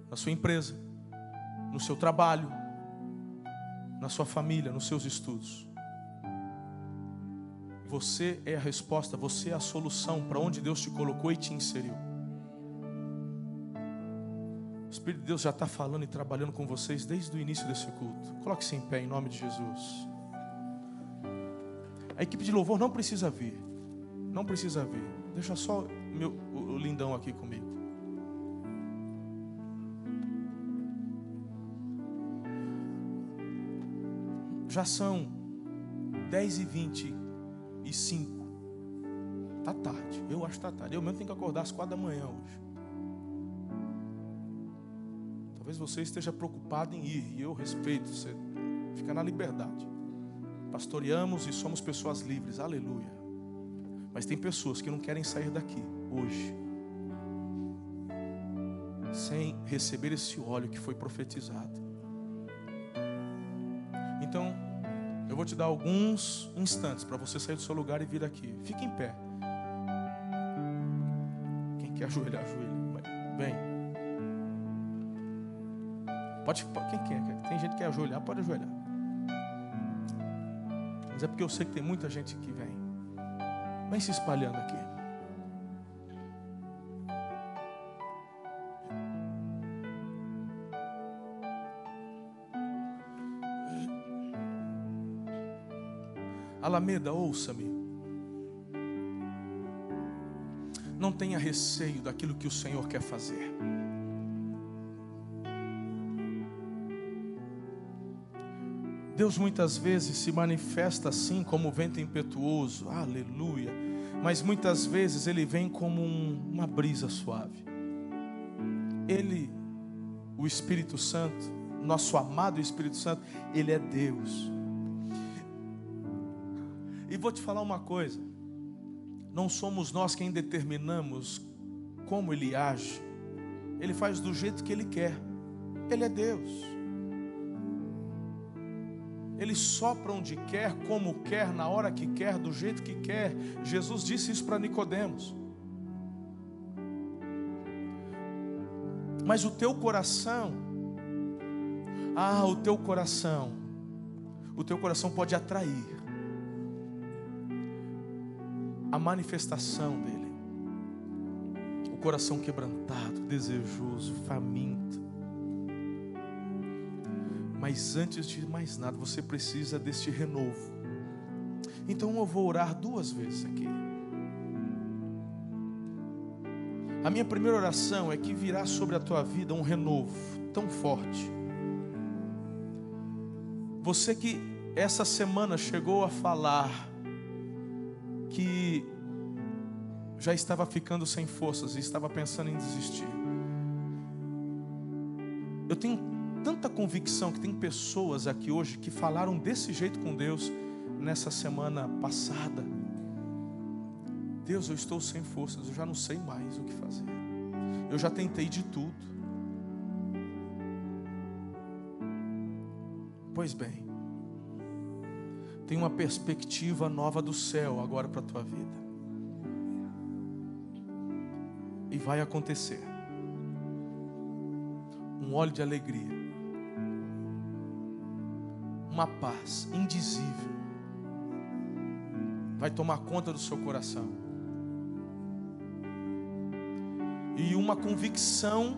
Na sua empresa, no seu trabalho, na sua família, nos seus estudos. Você é a resposta, você é a solução para onde Deus te colocou e te inseriu. O Espírito de Deus já está falando e trabalhando com vocês desde o início desse culto. Coloque-se em pé em nome de Jesus. A equipe de louvor não precisa vir. Não precisa vir. Deixa só meu, o lindão aqui comigo. Já são 10 e 25. Está tarde. Eu acho que está tarde. Eu mesmo tenho que acordar às 4 da manhã hoje. Talvez você esteja preocupado em ir. E eu respeito. Você fica na liberdade. Pastoreamos e somos pessoas livres. Aleluia. Mas tem pessoas que não querem sair daqui hoje. Sem receber esse óleo que foi profetizado. Então, eu vou te dar alguns instantes para você sair do seu lugar e vir aqui. Fique em pé. Quem quer ajoelhar, ajoelha. Vem. Pode, quem quer? Tem gente que quer ajoelhar, pode ajoelhar. Mas é porque eu sei que tem muita gente que vem. Vem se espalhando aqui. Alameda, ouça-me. Não tenha receio daquilo que o Senhor quer fazer. Deus muitas vezes se manifesta assim como vento impetuoso, aleluia. Mas muitas vezes ele vem como um, uma brisa suave. Ele, o Espírito Santo, nosso amado Espírito Santo, ele é Deus. E vou te falar uma coisa. não somos nós quem determinamos como ele age. Ele faz do jeito que ele quer. Ele é Deus. Ele sopra onde quer, como quer, na hora que quer, do jeito que quer. Jesus disse isso para Nicodemos. Mas o teu coração, ah, o teu coração, o teu coração pode atrair a manifestação dele. O coração quebrantado, desejoso, faminto. Mas antes de mais nada, você precisa deste renovo. Então eu vou orar duas vezes aqui. A minha primeira oração é que virá sobre a tua vida um renovo tão forte. Você que essa semana chegou a falar que já estava ficando sem forças e estava pensando em desistir. Eu tenho tanta convicção que tem pessoas aqui hoje que falaram desse jeito com Deus nessa semana passada. Deus, eu estou sem forças, eu já não sei mais o que fazer. Eu já tentei de tudo. Pois bem, tem uma perspectiva nova do céu agora para a tua vida. E vai acontecer. Um óleo de alegria. Uma paz indizível. Vai tomar conta do seu coração. E uma convicção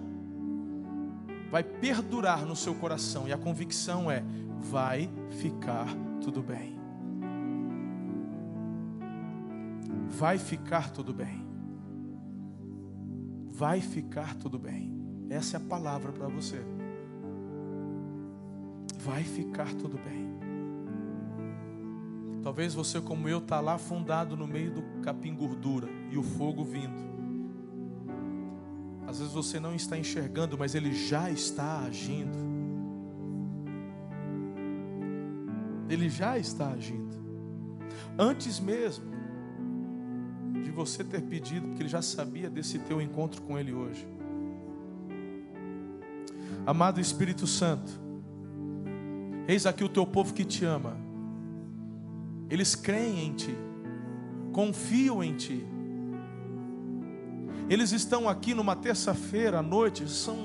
vai perdurar no seu coração. E a convicção é: vai ficar tudo bem. Vai ficar tudo bem. Vai ficar tudo bem. Essa é a palavra para você. Vai ficar tudo bem. Talvez você, como eu, está lá afundado no meio do capim gordura e o fogo vindo. Às vezes você não está enxergando, mas ele já está agindo. Ele já está agindo. Antes mesmo você ter pedido, porque ele já sabia desse teu encontro com ele hoje. Amado Espírito Santo, eis aqui o teu povo que te ama. Eles creem em ti, confiam em ti. Eles estão aqui numa terça-feira à noite, estão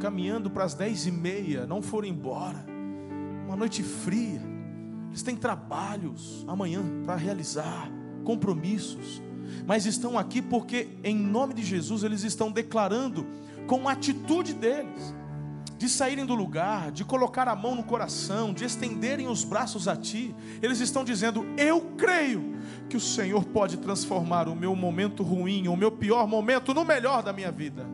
caminhando para as dez e meia, não foram embora. Uma noite fria. Eles têm trabalhos amanhã para realizar, compromissos mas estão aqui porque, em nome de Jesus, eles estão declarando com a atitude deles, de saírem do lugar, de colocar a mão no coração, de estenderem os braços a Ti, eles estão dizendo: Eu creio que o Senhor pode transformar o meu momento ruim, o meu pior momento, no melhor da minha vida.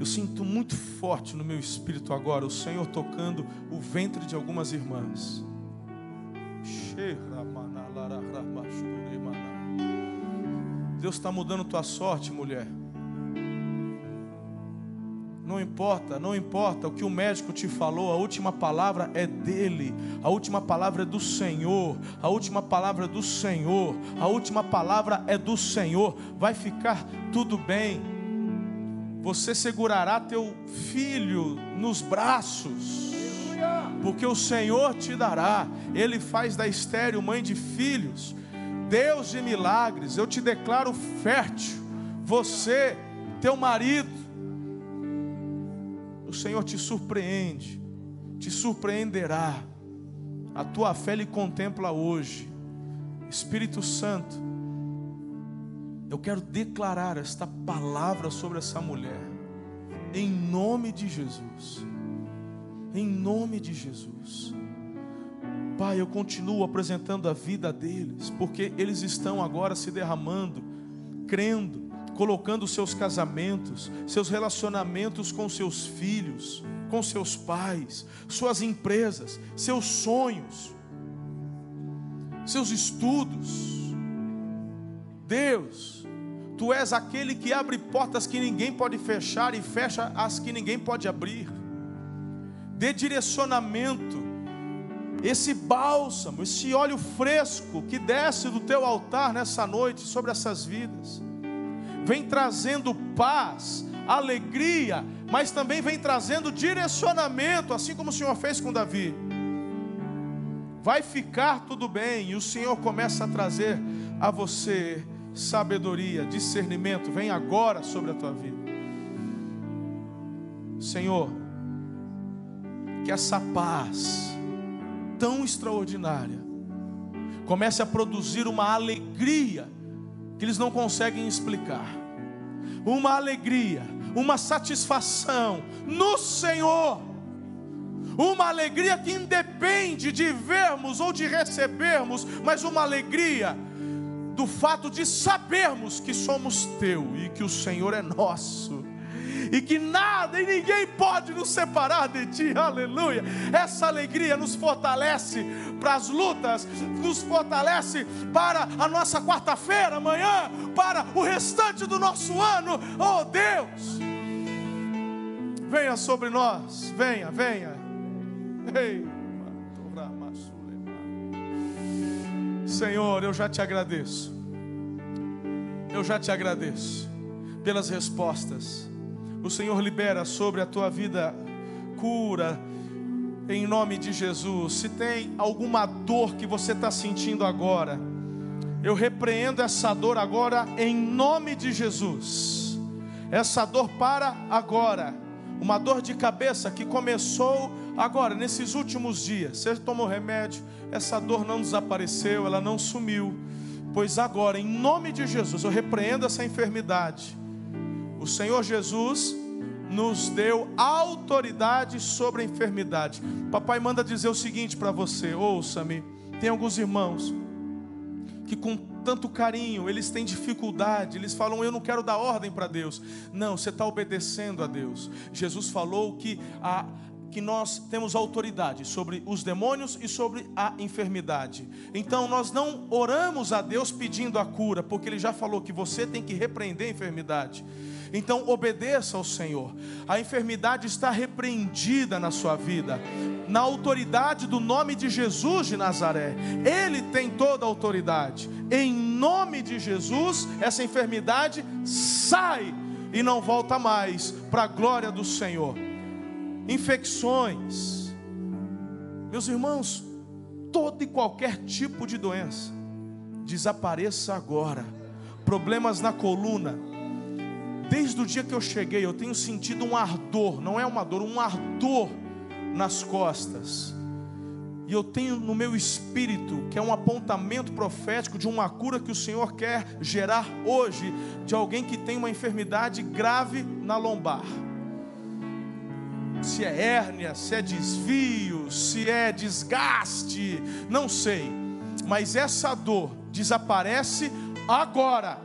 Eu sinto muito forte no meu espírito agora o Senhor tocando o ventre de algumas irmãs. Deus está mudando tua sorte, mulher. Não importa, não importa o que o médico te falou, a última palavra é dele, a última palavra é do Senhor, a última palavra é do Senhor, a última palavra é do Senhor. Vai ficar tudo bem. Você segurará teu filho nos braços, porque o Senhor te dará. Ele faz da estéreo mãe de filhos. Deus de milagres, eu te declaro fértil. Você, teu marido, o Senhor te surpreende, te surpreenderá. A tua fé lhe contempla hoje. Espírito Santo, eu quero declarar esta palavra sobre essa mulher, em nome de Jesus. Em nome de Jesus. Pai, eu continuo apresentando a vida deles, porque eles estão agora se derramando, crendo, colocando seus casamentos, seus relacionamentos com seus filhos, com seus pais, suas empresas, seus sonhos, seus estudos. Deus, Tu és aquele que abre portas que ninguém pode fechar e fecha as que ninguém pode abrir. Dê direcionamento esse bálsamo, esse óleo fresco que desce do teu altar nessa noite sobre essas vidas, vem trazendo paz, alegria, mas também vem trazendo direcionamento, assim como o Senhor fez com Davi. Vai ficar tudo bem, e o Senhor começa a trazer a você sabedoria, discernimento, vem agora sobre a tua vida. Senhor, que essa paz tão extraordinária comece a produzir uma alegria que eles não conseguem explicar. Uma alegria, uma satisfação no Senhor. Uma alegria que independe de vermos ou de recebermos, mas uma alegria do fato de sabermos que somos teu e que o Senhor é nosso e que nada e ninguém pode nos separar de Ti, aleluia. Essa alegria nos fortalece para as lutas, nos fortalece para a nossa quarta-feira, amanhã, para o restante do nosso ano, oh Deus. Venha sobre nós, venha, venha. Ei, Senhor, eu já te agradeço. Eu já te agradeço pelas respostas o Senhor libera sobre a tua vida cura, em nome de Jesus. Se tem alguma dor que você está sentindo agora, eu repreendo essa dor agora, em nome de Jesus. Essa dor para agora, uma dor de cabeça que começou agora, nesses últimos dias. Você tomou remédio, essa dor não desapareceu, ela não sumiu. Pois agora, em nome de Jesus, eu repreendo essa enfermidade o Senhor Jesus nos deu autoridade sobre a enfermidade. Papai manda dizer o seguinte para você: ouça-me. Tem alguns irmãos que com tanto carinho, eles têm dificuldade, eles falam, eu não quero dar ordem para Deus. Não, você está obedecendo a Deus. Jesus falou que a, que nós temos autoridade sobre os demônios e sobre a enfermidade. Então nós não oramos a Deus pedindo a cura, porque Ele já falou que você tem que repreender a enfermidade. Então obedeça ao Senhor. A enfermidade está repreendida na sua vida, na autoridade do nome de Jesus de Nazaré. Ele tem toda a autoridade. Em nome de Jesus, essa enfermidade sai e não volta mais para a glória do Senhor infecções. Meus irmãos, todo e qualquer tipo de doença, desapareça agora. Problemas na coluna. Desde o dia que eu cheguei, eu tenho sentido um ardor, não é uma dor, um ardor nas costas. E eu tenho no meu espírito, que é um apontamento profético de uma cura que o Senhor quer gerar hoje, de alguém que tem uma enfermidade grave na lombar se é hérnia, se é desvio, se é desgaste, não sei, mas essa dor desaparece agora.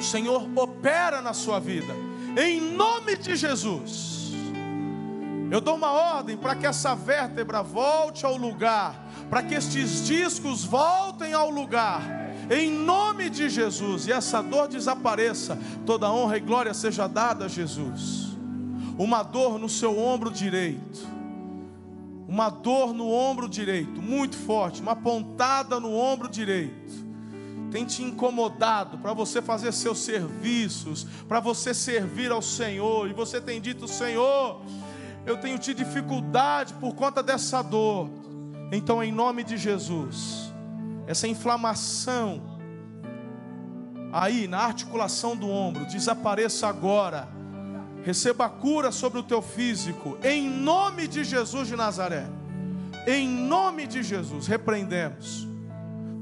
O Senhor opera na sua vida, em nome de Jesus. Eu dou uma ordem para que essa vértebra volte ao lugar, para que estes discos voltem ao lugar, em nome de Jesus, e essa dor desapareça. Toda honra e glória seja dada a Jesus uma dor no seu ombro direito, uma dor no ombro direito, muito forte, uma pontada no ombro direito, tem te incomodado para você fazer seus serviços, para você servir ao Senhor, e você tem dito: Senhor, eu tenho tido dificuldade por conta dessa dor. Então, em nome de Jesus, essa inflamação aí na articulação do ombro desapareça agora Receba a cura sobre o teu físico, em nome de Jesus de Nazaré. Em nome de Jesus, repreendemos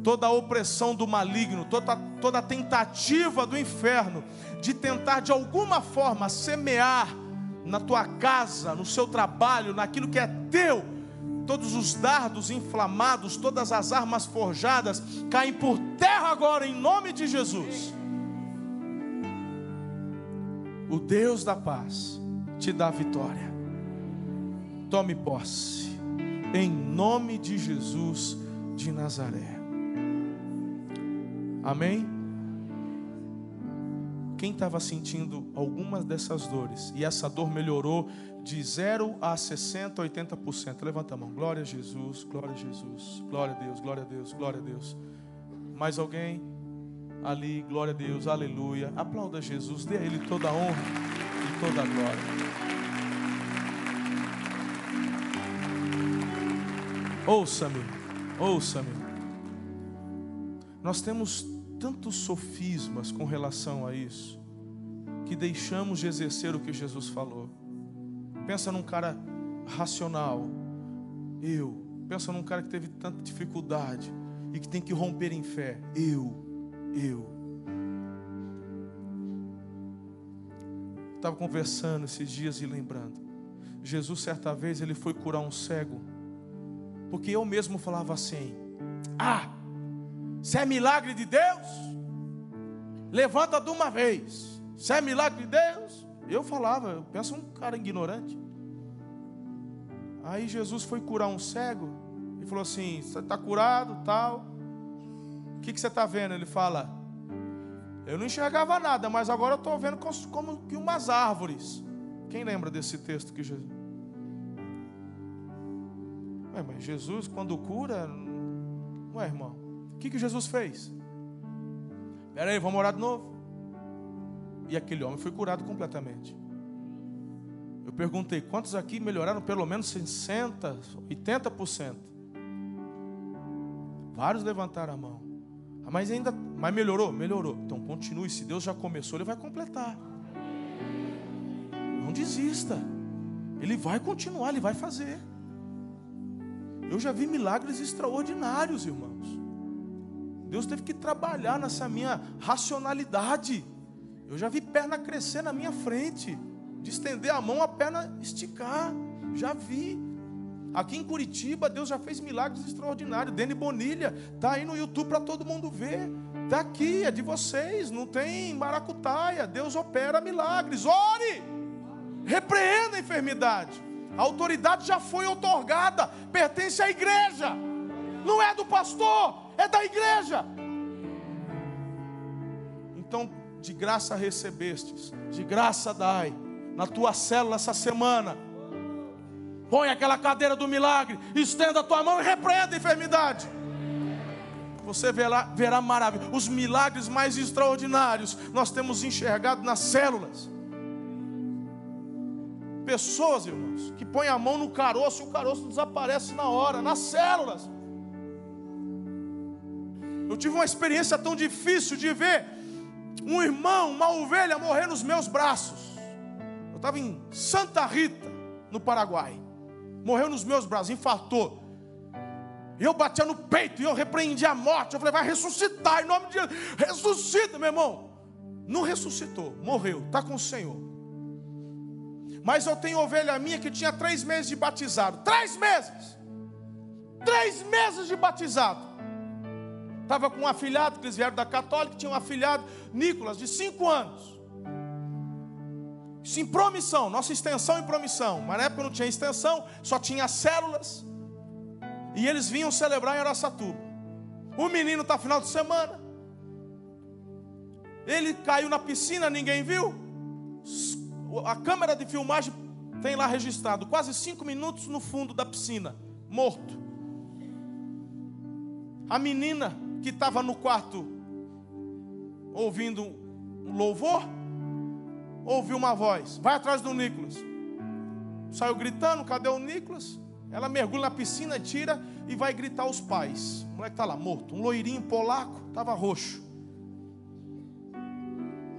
toda a opressão do maligno, toda, toda a tentativa do inferno de tentar de alguma forma semear na tua casa, no seu trabalho, naquilo que é teu. Todos os dardos inflamados, todas as armas forjadas caem por terra agora, em nome de Jesus o Deus da paz te dá vitória. Tome posse, em nome de Jesus de Nazaré. Amém? Quem estava sentindo algumas dessas dores e essa dor melhorou de 0 a 60, 80%. Levanta a mão. Glória a Jesus, glória a Jesus. Glória a Deus, glória a Deus, glória a Deus. Mais alguém? Ali, glória a Deus, aleluia. Aplauda Jesus, dê a Ele toda a honra e toda a glória. Ouça-me, ouça-me. Nós temos tantos sofismas com relação a isso, que deixamos de exercer o que Jesus falou. Pensa num cara racional, eu. Pensa num cara que teve tanta dificuldade e que tem que romper em fé, eu, eu. Estava conversando esses dias e lembrando. Jesus, certa vez, ele foi curar um cego, porque eu mesmo falava assim: Ah, se é milagre de Deus, levanta de uma vez. Se é milagre de Deus, eu falava, eu penso um cara ignorante. Aí Jesus foi curar um cego e falou assim: Você está curado, tal. O que, que você está vendo? Ele fala: Eu não enxergava nada, mas agora eu estou vendo como, que umas árvores. Quem lembra desse texto que Jesus? Ué, mas Jesus, quando cura, não é, irmão? O que, que Jesus fez? Espera aí, vamos orar de novo. E aquele homem foi curado completamente. Eu perguntei, quantos aqui melhoraram pelo menos 60%, 80%? Vários levantaram a mão. Ah, mas ainda, mas melhorou? Melhorou. Então continue, se Deus já começou, Ele vai completar. Não desista. Ele vai continuar, Ele vai fazer. Eu já vi milagres extraordinários, irmãos. Deus teve que trabalhar nessa minha racionalidade. Eu já vi perna crescer na minha frente, de estender a mão, a perna esticar. Já vi. Aqui em Curitiba, Deus já fez milagres extraordinários. Dene Bonilha, está aí no YouTube para todo mundo ver. Está aqui, é de vocês, não tem maracutaia. Deus opera milagres. Ore! Repreenda a enfermidade. A autoridade já foi otorgada, pertence à igreja, não é do pastor, é da igreja. Então, de graça recebestes, de graça dai, na tua célula essa semana. Põe aquela cadeira do milagre, estenda a tua mão e repreenda a enfermidade. Você verá, verá maravilha. Os milagres mais extraordinários nós temos enxergado nas células. Pessoas, irmãos, que põem a mão no caroço e o caroço desaparece na hora, nas células. Eu tive uma experiência tão difícil de ver um irmão, uma ovelha morrer nos meus braços. Eu estava em Santa Rita, no Paraguai. Morreu nos meus braços, infartou. E eu batia no peito e eu repreendi a morte. Eu falei, vai ressuscitar em nome de Jesus. Ressuscita, meu irmão. Não ressuscitou, morreu, está com o Senhor. Mas eu tenho ovelha minha que tinha três meses de batizado. Três meses! Três meses de batizado. Estava com um afilhado, que eles vieram da católica, tinha um afilhado, Nicolas, de cinco anos. Isso em promissão, nossa extensão em promissão. Mas na época não tinha extensão, só tinha células. E eles vinham celebrar em Araçatuba. O menino está final de semana. Ele caiu na piscina, ninguém viu. A câmera de filmagem tem lá registrado quase cinco minutos no fundo da piscina, morto. A menina que estava no quarto ouvindo um louvor, ouviu uma voz: vai atrás do Nicolas. Saiu gritando: cadê o Nicolas? Ela mergulha na piscina, tira e vai gritar aos pais. O moleque está lá morto. Um loirinho polaco, estava roxo.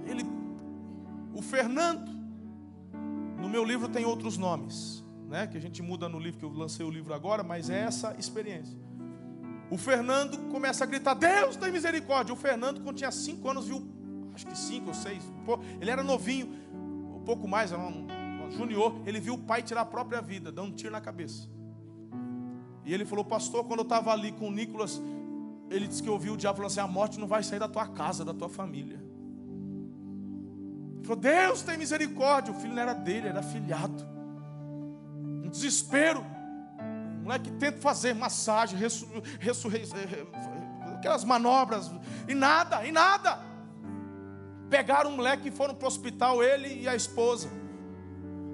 Ele, o Fernando, no meu livro tem outros nomes, né? Que a gente muda no livro que eu lancei o livro agora, mas é essa experiência. O Fernando começa a gritar: Deus tem misericórdia. O Fernando, quando tinha cinco anos, viu, acho que cinco ou seis, ele era novinho, um pouco mais, era um, um junior. Ele viu o pai tirar a própria vida, dando um tiro na cabeça. E ele falou: Pastor, quando eu estava ali com o Nicolas, ele disse que ouviu o diabo falando assim: A morte não vai sair da tua casa, da tua família. Ele falou: Deus tem misericórdia. O filho não era dele, era filhado. Um desespero moleque tenta fazer massagem, ressu, ressu, aquelas manobras, e nada, e nada. pegaram um moleque e foram para o hospital, ele e a esposa.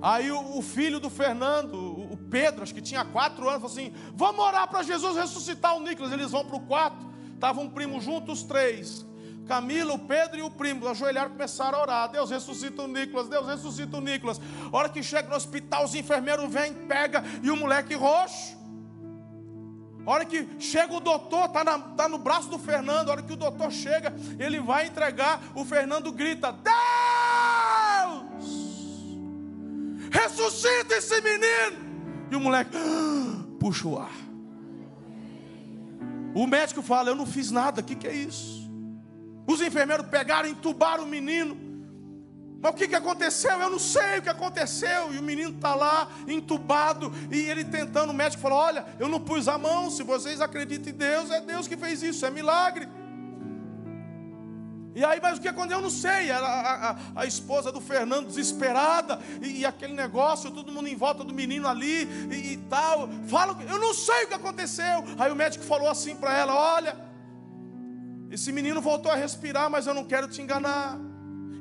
Aí o, o, filho do Fernando, o Pedro, acho que tinha quatro anos, falou assim: Vamos orar para Jesus ressuscitar o Nicolas. Eles vão para o quarto, estavam um primo junto, os três. Camila, o Pedro e o primo ajoelharam e começaram a orar. Deus ressuscita o Nicolas, Deus ressuscita o Nicolas. A hora que chega no hospital, os enfermeiros vêm, pega e o moleque roxo. A hora que chega o doutor, está tá no braço do Fernando. A hora que o doutor chega, ele vai entregar. O Fernando grita: Deus! Ressuscita esse menino! E o moleque puxa o ar. O médico fala: Eu não fiz nada, o que, que é isso? Os enfermeiros pegaram, entubaram o menino. Mas o que, que aconteceu? Eu não sei o que aconteceu. E o menino está lá, entubado, e ele tentando, o médico falou: Olha, eu não pus a mão, se vocês acreditam em Deus, é Deus que fez isso, é milagre. E aí, mas o que aconteceu? Eu não sei. A, a, a esposa do Fernando desesperada, e, e, aquele negócio, todo mundo em volta do menino ali e, e tal. Fala, eu não sei o que aconteceu. Aí o médico falou assim para ela: Olha, esse menino voltou a respirar, mas eu não quero te enganar.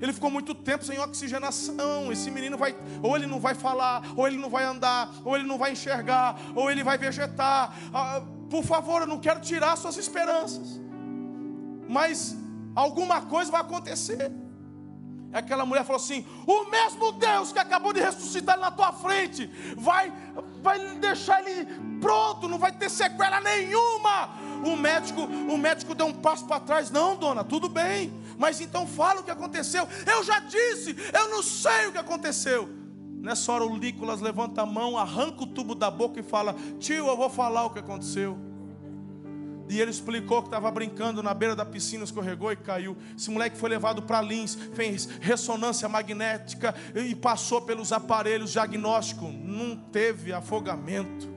Ele ficou muito tempo sem oxigenação. Esse menino vai, ou ele não vai falar, ou ele não vai andar, ou ele não vai enxergar, ou ele vai vegetar. Ah, por favor, eu não quero tirar suas esperanças. Mas alguma coisa vai acontecer. Aquela mulher falou assim: O mesmo Deus que acabou de ressuscitar na tua frente, vai, vai deixar ele pronto, não vai ter sequela nenhuma. O médico, o médico deu um passo para trás. Não, dona, tudo bem. Mas então fala o que aconteceu. Eu já disse, eu não sei o que aconteceu. Nessa hora o Nicolas levanta a mão, arranca o tubo da boca e fala: Tio, eu vou falar o que aconteceu. E ele explicou que estava brincando na beira da piscina, escorregou e caiu. Esse moleque foi levado para Lins, fez ressonância magnética e passou pelos aparelhos diagnósticos. Não teve afogamento.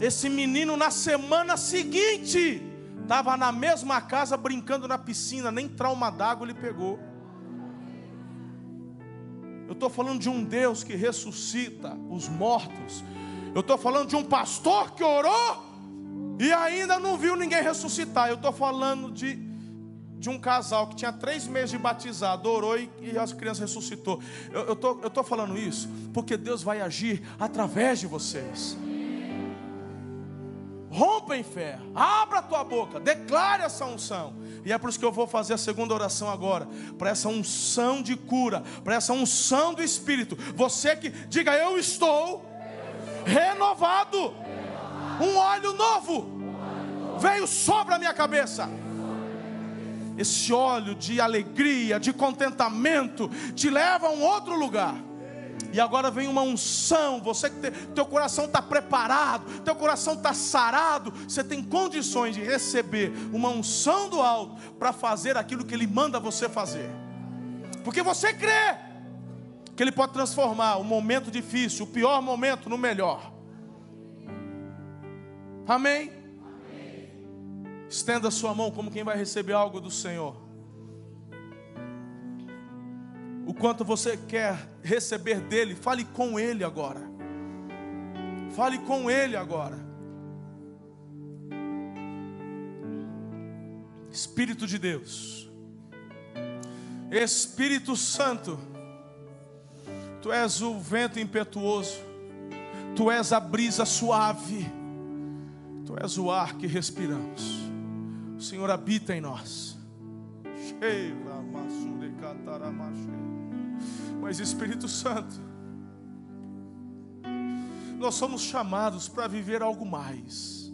Esse menino, na semana seguinte, estava na mesma casa brincando na piscina, nem trauma d'água ele pegou. Eu estou falando de um Deus que ressuscita os mortos. Eu estou falando de um pastor que orou e ainda não viu ninguém ressuscitar. Eu estou falando de, de um casal que tinha três meses de batizado, orou e, e as crianças ressuscitou. Eu estou eu tô falando isso porque Deus vai agir através de vocês. Rompa em fé, abra a tua boca, declare essa unção. E é por isso que eu vou fazer a segunda oração agora, para essa unção de cura, para essa unção do Espírito. Você que diga, eu estou renovado um óleo novo veio sobre a minha cabeça. Esse óleo de alegria, de contentamento, te leva a um outro lugar. E agora vem uma unção. Você que teu coração está preparado, teu coração está sarado, você tem condições de receber uma unção do alto para fazer aquilo que Ele manda você fazer. Porque você crê que Ele pode transformar o momento difícil, o pior momento, no melhor. Amém? Amém? Estenda sua mão como quem vai receber algo do Senhor. O quanto você quer receber dele, fale com ele agora. Fale com ele agora. Espírito de Deus, Espírito Santo, Tu és o vento impetuoso, Tu és a brisa suave. Tu és o ar que respiramos. O Senhor habita em nós. Mas Espírito Santo, nós somos chamados para viver algo mais.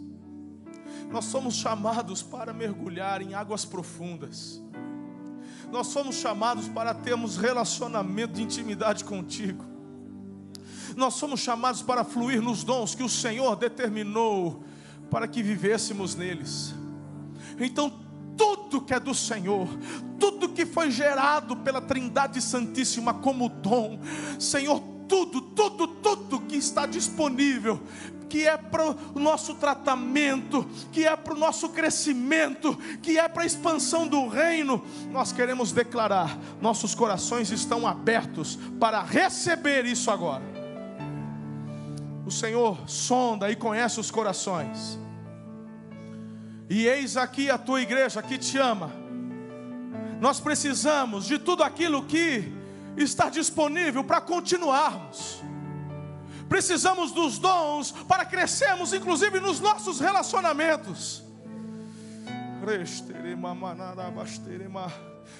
Nós somos chamados para mergulhar em águas profundas. Nós somos chamados para termos relacionamento de intimidade contigo. Nós somos chamados para fluir nos dons que o Senhor determinou para que vivêssemos neles. Então, tudo que é do Senhor, tudo que foi gerado pela Trindade Santíssima como dom, Senhor, tudo, tudo, tudo que está disponível, que é para o nosso tratamento, que é para o nosso crescimento, que é para a expansão do reino, nós queremos declarar: nossos corações estão abertos para receber isso agora. O Senhor sonda e conhece os corações. E eis aqui a tua igreja que te ama. Nós precisamos de tudo aquilo que está disponível para continuarmos. Precisamos dos dons para crescermos, inclusive nos nossos relacionamentos.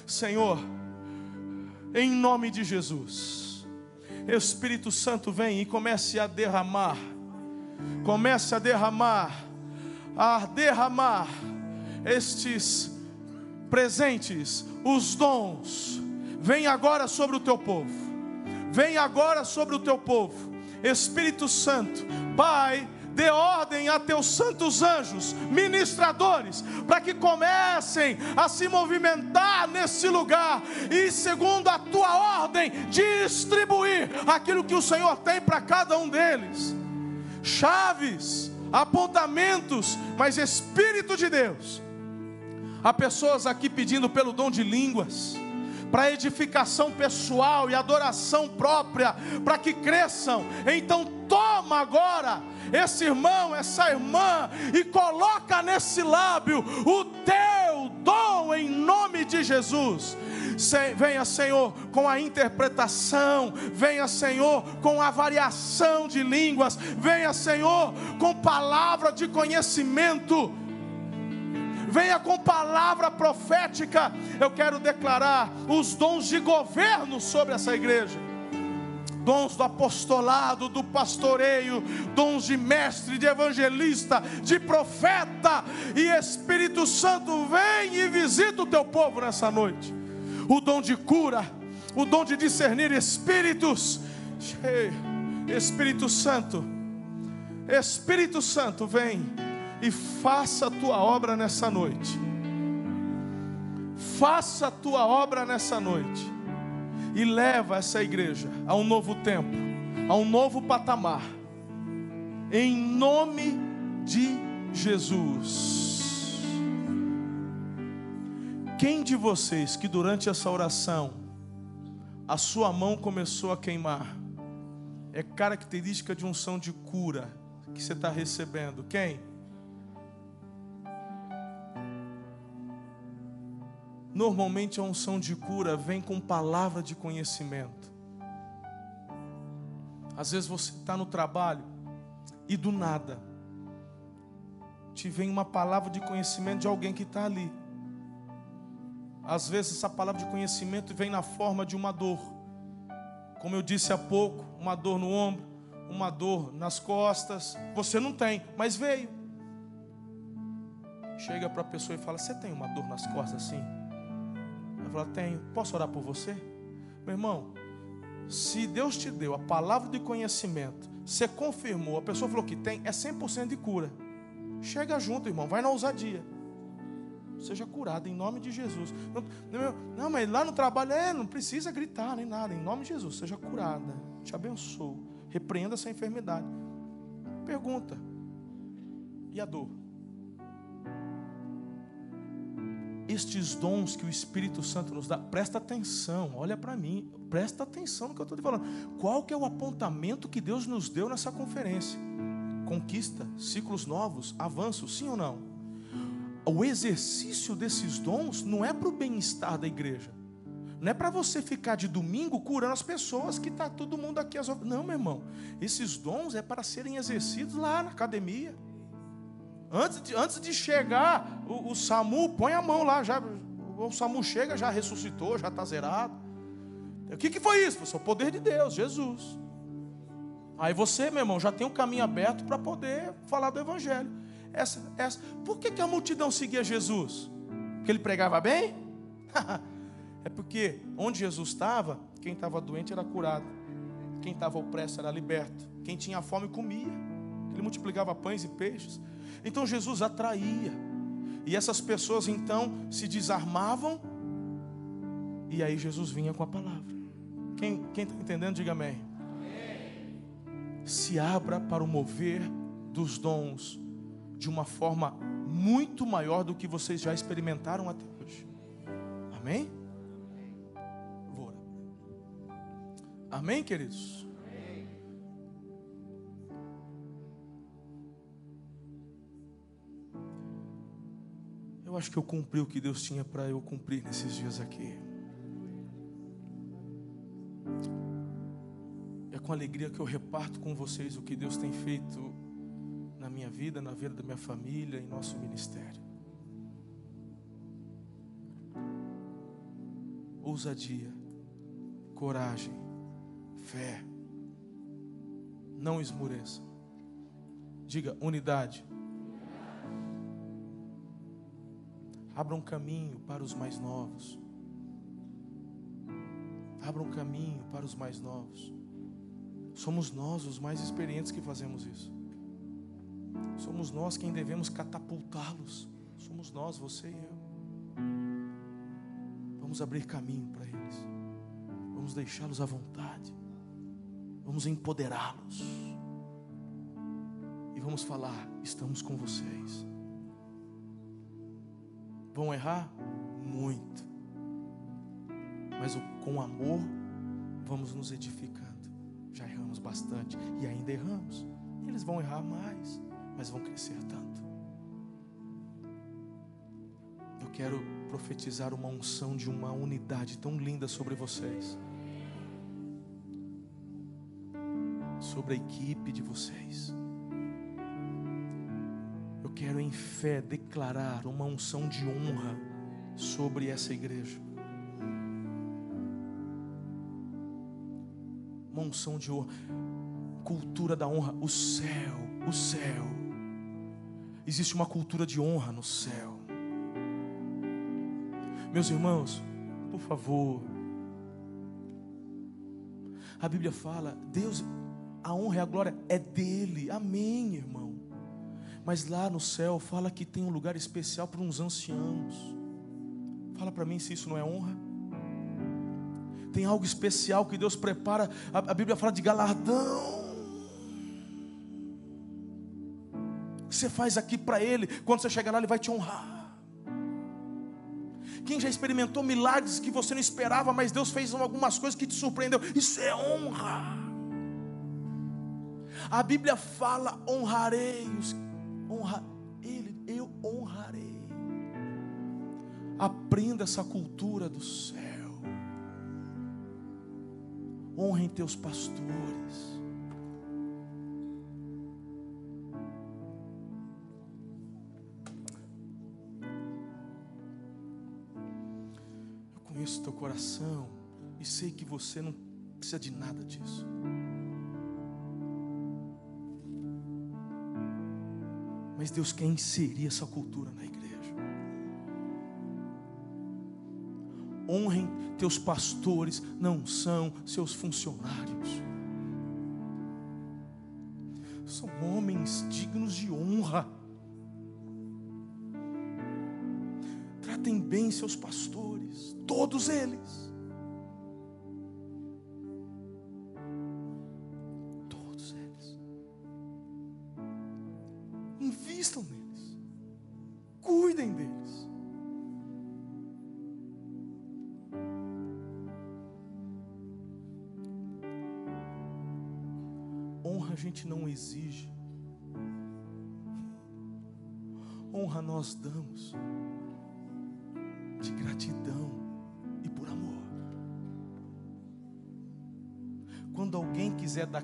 Senhor, em nome de Jesus, Espírito Santo vem e comece a derramar, comece a derramar, a derramar estes presentes, os dons, vem agora sobre o teu povo, vem agora sobre o teu povo, Espírito Santo, Pai, dê ordem a teus santos anjos, ministradores, para que comecem a se movimentar nesse lugar e, segundo a tua ordem, distribuir aquilo que o Senhor tem para cada um deles. Chaves, apontamentos, mas Espírito de Deus. Há pessoas aqui pedindo pelo dom de línguas para edificação pessoal e adoração própria, para que cresçam. Então toma agora esse irmão, essa irmã e coloca nesse lábio o teu dom em nome de Jesus. Venha, Senhor, com a interpretação, venha, Senhor, com a variação de línguas, venha, Senhor, com palavra de conhecimento venha com palavra profética. Eu quero declarar os dons de governo sobre essa igreja. Dons do apostolado, do pastoreio, dons de mestre, de evangelista, de profeta, e Espírito Santo vem e visita o teu povo nessa noite. O dom de cura, o dom de discernir espíritos. Espírito Santo, Espírito Santo, vem e faça a tua obra nessa noite. Faça a tua obra nessa noite e leva essa igreja a um novo tempo, a um novo patamar. Em nome de Jesus. Quem de vocês que durante essa oração a sua mão começou a queimar? É característica de unção de cura que você está recebendo. Quem? Normalmente a unção de cura vem com palavra de conhecimento. Às vezes você está no trabalho e do nada te vem uma palavra de conhecimento de alguém que está ali. Às vezes essa palavra de conhecimento vem na forma de uma dor. Como eu disse há pouco, uma dor no ombro, uma dor nas costas. Você não tem, mas veio. Chega para a pessoa e fala: Você tem uma dor nas costas assim? Ela tenho. Posso orar por você? Meu irmão, se Deus te deu a palavra de conhecimento, você confirmou, a pessoa falou que tem, é 100% de cura. Chega junto, irmão, vai na ousadia. Seja curado em nome de Jesus. Não, não, mas lá no trabalho, é, não precisa gritar nem nada. Em nome de Jesus, seja curada. Te abençoo. Repreenda essa enfermidade. Pergunta: e a dor? estes dons que o Espírito Santo nos dá, presta atenção, olha para mim, presta atenção no que eu estou te falando. Qual que é o apontamento que Deus nos deu nessa conferência? Conquista, ciclos novos, avanço, sim ou não? O exercício desses dons não é para o bem-estar da igreja. Não é para você ficar de domingo curando as pessoas que está todo mundo aqui. Não, meu irmão. Esses dons é para serem exercidos lá na academia Antes de, antes de chegar o, o SAMU, põe a mão lá, já, o SAMU chega, já ressuscitou, já está zerado. O que, que foi isso? Foi o poder de Deus, Jesus. Aí você, meu irmão, já tem um caminho aberto para poder falar do Evangelho. Essa, essa. Por que, que a multidão seguia Jesus? Porque ele pregava bem? é porque onde Jesus estava, quem estava doente era curado, quem estava opresso era liberto, quem tinha fome comia, ele multiplicava pães e peixes. Então Jesus atraía. E essas pessoas então se desarmavam. E aí Jesus vinha com a palavra. Quem está entendendo, diga amém. amém. Se abra para o mover dos dons de uma forma muito maior do que vocês já experimentaram até hoje. Amém? Vou. Amém, queridos? Eu acho que eu cumpri o que Deus tinha para eu cumprir nesses dias aqui. É com alegria que eu reparto com vocês o que Deus tem feito minha vida, na vida da minha família, em nosso ministério. Ousadia, coragem, fé. Não esmoreça. Diga unidade. Abra um caminho para os mais novos. Abra um caminho para os mais novos. Somos nós os mais experientes que fazemos isso. Somos nós quem devemos catapultá-los. Somos nós, você e eu. Vamos abrir caminho para eles. Vamos deixá-los à vontade. Vamos empoderá-los. E vamos falar: estamos com vocês. Vão errar? Muito. Mas com amor, vamos nos edificando. Já erramos bastante e ainda erramos. Eles vão errar mais, mas vão crescer tanto. Eu quero profetizar uma unção de uma unidade tão linda sobre vocês. Sobre a equipe de vocês quero em fé declarar uma unção de honra sobre essa igreja. Uma unção de honra, cultura da honra, o céu, o céu. Existe uma cultura de honra no céu. Meus irmãos, por favor. A Bíblia fala, Deus, a honra e a glória é dele. Amém, irmão. Mas lá no céu fala que tem um lugar especial para uns anciãos. Fala para mim se isso não é honra. Tem algo especial que Deus prepara. A, Bíblia fala de galardão. Você faz aqui para Ele, quando você chegar lá, Ele vai te honrar. Quem já experimentou milagres que você não esperava, mas Deus fez algumas coisas que te surpreendeu, isso é honra. A Bíblia fala: honrarei os honra Ele, eu honrarei. Aprenda essa cultura do céu. Honrem teus pastores. Conheço teu coração e sei que você não precisa de nada disso. Mas Deus quer inserir essa cultura na igreja. Honrem teus pastores, não são seus funcionários. São homens dignos de honra. Tratem bem seus pastores, todos eles.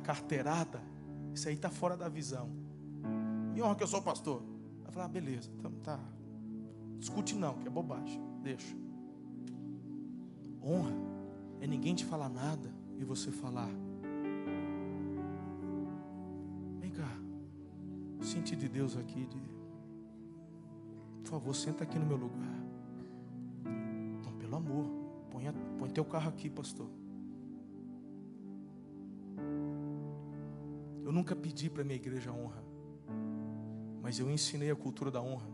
Carteirada, isso aí está fora da visão. Me honra que eu sou pastor. Vai falar, ah, beleza, então tá. Discute não, que é bobagem. Deixa. Honra é ninguém te falar nada e você falar, sentir de Deus aqui. De... Por favor, senta aqui no meu lugar. Não, pelo amor, põe, a, põe teu carro aqui, pastor. Eu nunca pedi para minha igreja honra, mas eu ensinei a cultura da honra.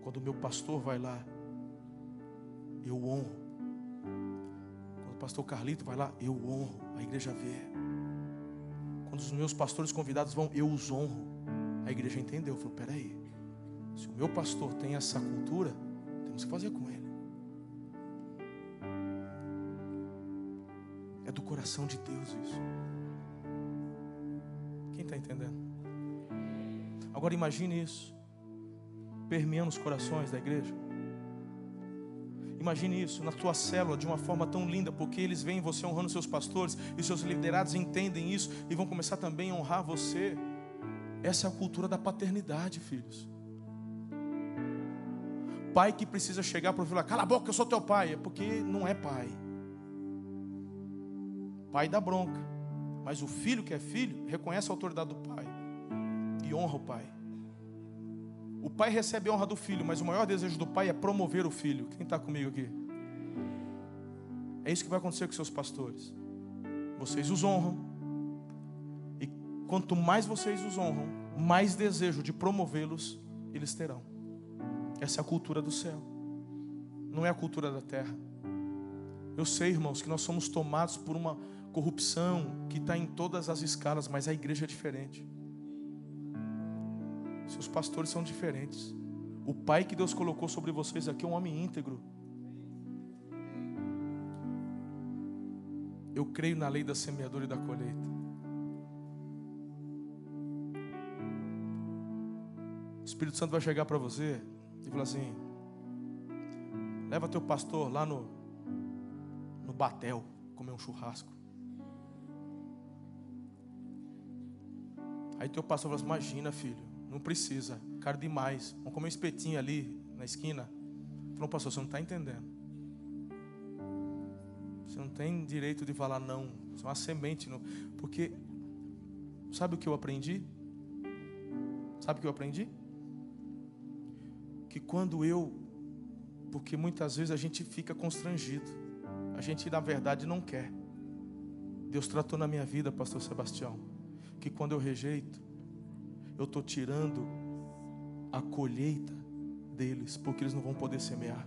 Quando o meu pastor vai lá, eu honro. Quando o pastor Carlito vai lá, eu honro. A igreja vê. Quando os meus pastores convidados vão, eu os honro. A igreja entendeu, falou: peraí, se o meu pastor tem essa cultura, temos que fazer com ele. É do coração de Deus isso. Está entendendo? Agora imagine isso. permeando os corações da igreja. Imagine isso na tua célula de uma forma tão linda, porque eles veem você honrando seus pastores e seus liderados entendem isso e vão começar também a honrar você. Essa é a cultura da paternidade, filhos. Pai que precisa chegar para o filho, cala a boca, eu sou teu pai, é porque não é pai. Pai dá bronca, mas o filho que é filho reconhece a autoridade do pai e honra o pai. O pai recebe a honra do filho, mas o maior desejo do pai é promover o filho. Quem está comigo aqui? É isso que vai acontecer com seus pastores. Vocês os honram. E quanto mais vocês os honram, mais desejo de promovê-los eles terão. Essa é a cultura do céu. Não é a cultura da terra. Eu sei, irmãos, que nós somos tomados por uma corrupção que está em todas as escalas, mas a igreja é diferente. Seus pastores são diferentes. O pai que Deus colocou sobre vocês aqui é um homem íntegro. Eu creio na lei da semeadura e da colheita. O Espírito Santo vai chegar para você e falar assim: leva teu pastor lá no, no batel comer um churrasco. Aí teu pastor fala assim: imagina, filho, não precisa, caro demais. Vamos comer um espetinho ali na esquina. Falou, pastor, você não está entendendo. Você não tem direito de falar não. Você é uma semente. Não. Porque, sabe o que eu aprendi? Sabe o que eu aprendi? Que quando eu, porque muitas vezes a gente fica constrangido, a gente na verdade não quer. Deus tratou na minha vida, Pastor Sebastião, que quando eu rejeito, eu estou tirando a colheita deles, porque eles não vão poder semear.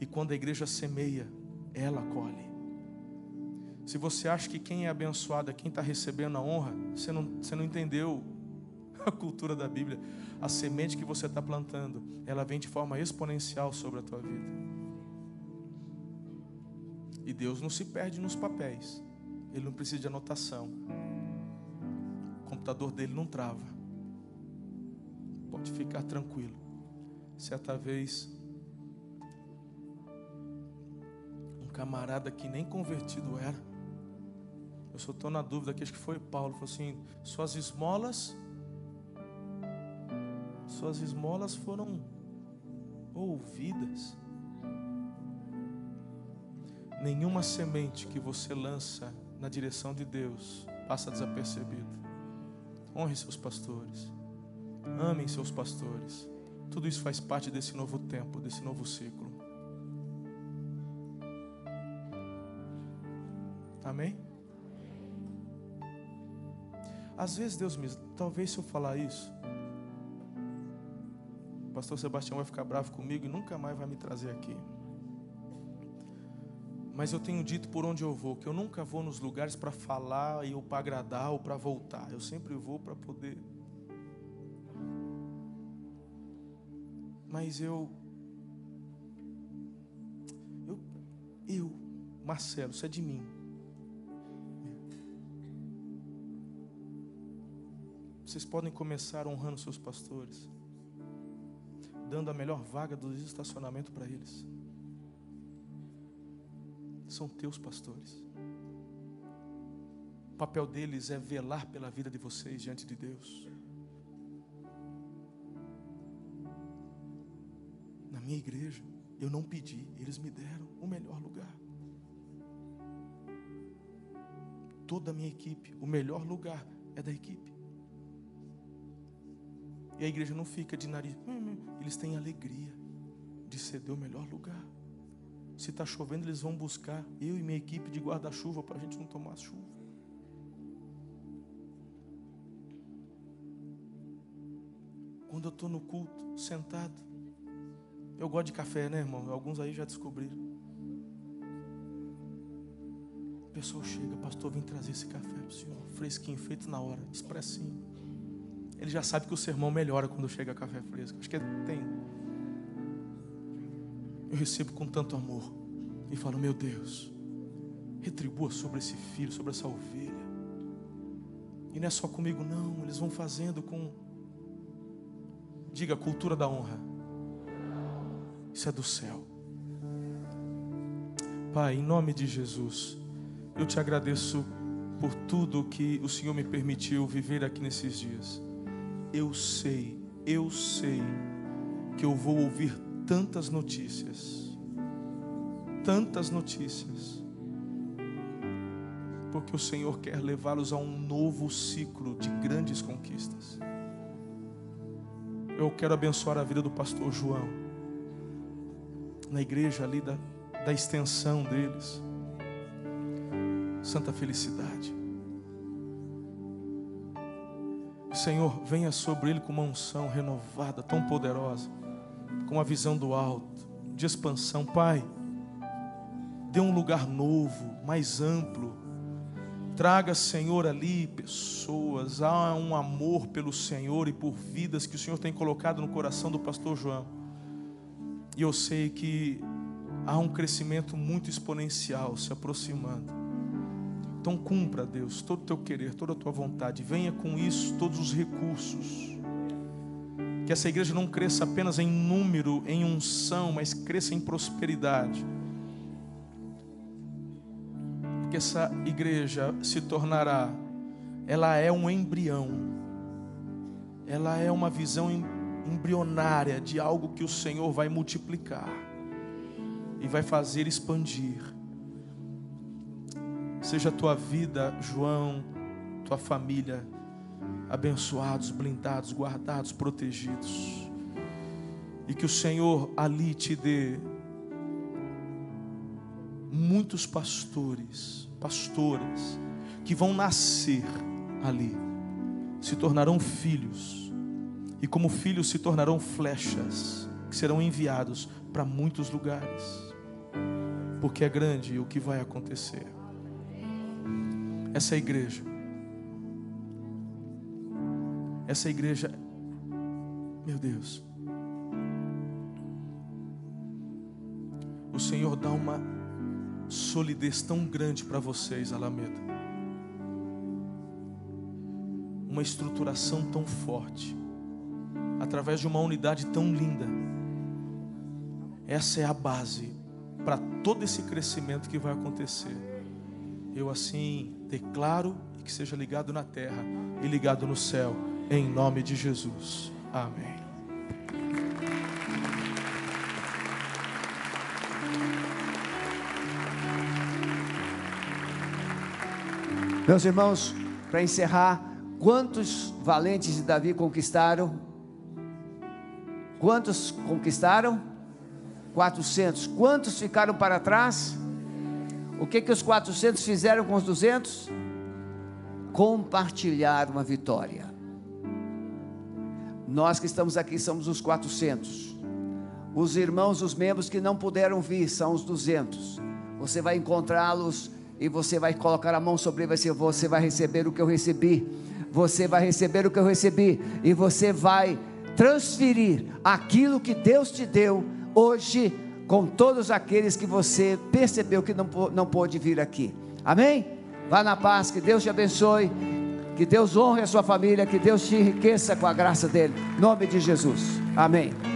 E quando a igreja semeia, ela colhe. Se você acha que quem é abençoado é quem está recebendo a honra, você não, você não entendeu a cultura da Bíblia. A semente que você está plantando, ela vem de forma exponencial sobre a tua vida. E Deus não se perde nos papéis. Ele não precisa de anotação computador dele não trava. Pode ficar tranquilo. Certa vez, um camarada que nem convertido era, eu só estou na dúvida que acho que foi Paulo, falou assim: suas esmolas, suas esmolas foram ouvidas. Nenhuma semente que você lança na direção de Deus passa desapercebida. Honre seus pastores. Amem seus pastores. Tudo isso faz parte desse novo tempo, desse novo ciclo. Amém? Às vezes Deus me. Talvez se eu falar isso, o pastor Sebastião vai ficar bravo comigo e nunca mais vai me trazer aqui. Mas eu tenho dito por onde eu vou, que eu nunca vou nos lugares para falar ou para agradar ou para voltar. Eu sempre vou para poder. Mas eu, eu, eu, Marcelo, isso é de mim. Vocês podem começar honrando seus pastores, dando a melhor vaga do estacionamento para eles são teus pastores. O papel deles é velar pela vida de vocês diante de Deus. Na minha igreja, eu não pedi, eles me deram o melhor lugar. Toda a minha equipe, o melhor lugar é da equipe. E a igreja não fica de nariz, hum, hum. eles têm alegria de ceder o melhor lugar. Se está chovendo, eles vão buscar eu e minha equipe de guarda-chuva para a gente não tomar chuva. Quando eu estou no culto, sentado, eu gosto de café, né, irmão? Alguns aí já descobriram. O pessoal chega, pastor, vem trazer esse café para o senhor, fresquinho, feito na hora, expressinho. Ele já sabe que o sermão melhora quando chega café fresco. Acho que tem eu recebo com tanto amor e falo: Meu Deus, retribua sobre esse filho, sobre essa ovelha. E não é só comigo, não, eles vão fazendo com Diga cultura da honra. Isso é do céu. Pai, em nome de Jesus, eu te agradeço por tudo que o Senhor me permitiu viver aqui nesses dias. Eu sei, eu sei que eu vou ouvir tantas notícias, tantas notícias, porque o Senhor quer levá-los a um novo ciclo de grandes conquistas. Eu quero abençoar a vida do pastor João, na igreja ali da, da extensão deles. Santa felicidade. Senhor, venha sobre ele com uma unção renovada, tão poderosa, com a visão do alto, de expansão. Pai, dê um lugar novo, mais amplo. Traga, Senhor, ali pessoas. Há um amor pelo Senhor e por vidas que o Senhor tem colocado no coração do pastor João. E eu sei que há um crescimento muito exponencial se aproximando. Então cumpra, Deus, todo o teu querer, toda a tua vontade. Venha com isso todos os recursos. Que essa igreja não cresça apenas em número, em unção, mas cresça em prosperidade. Porque essa igreja se tornará, ela é um embrião, ela é uma visão embrionária de algo que o Senhor vai multiplicar e vai fazer expandir. Seja a tua vida, João, tua família, abençoados, blindados, guardados, protegidos. E que o Senhor ali te dê muitos pastores, pastores, que vão nascer ali, se tornarão filhos, e como filhos se tornarão flechas, que serão enviados para muitos lugares, porque é grande o que vai acontecer essa igreja. Essa igreja, meu Deus, o Senhor dá uma solidez tão grande para vocês, Alameda, uma estruturação tão forte, através de uma unidade tão linda. Essa é a base para todo esse crescimento que vai acontecer. Eu assim declaro que seja ligado na terra e ligado no céu, em nome de Jesus. Amém. Meus irmãos, para encerrar, quantos valentes de Davi conquistaram? Quantos conquistaram? 400. Quantos ficaram para trás? O que que os 400 fizeram com os 200? Compartilhar uma vitória. Nós que estamos aqui somos os 400. Os irmãos, os membros que não puderam vir são os 200. Você vai encontrá-los e você vai colocar a mão sobre ele e vai dizer: Você vai receber o que eu recebi. Você vai receber o que eu recebi. E você vai transferir aquilo que Deus te deu hoje com todos aqueles que você percebeu que não, não pôde vir aqui. Amém? Vá na paz, que Deus te abençoe, que Deus honre a sua família, que Deus te enriqueça com a graça dele. Em nome de Jesus. Amém.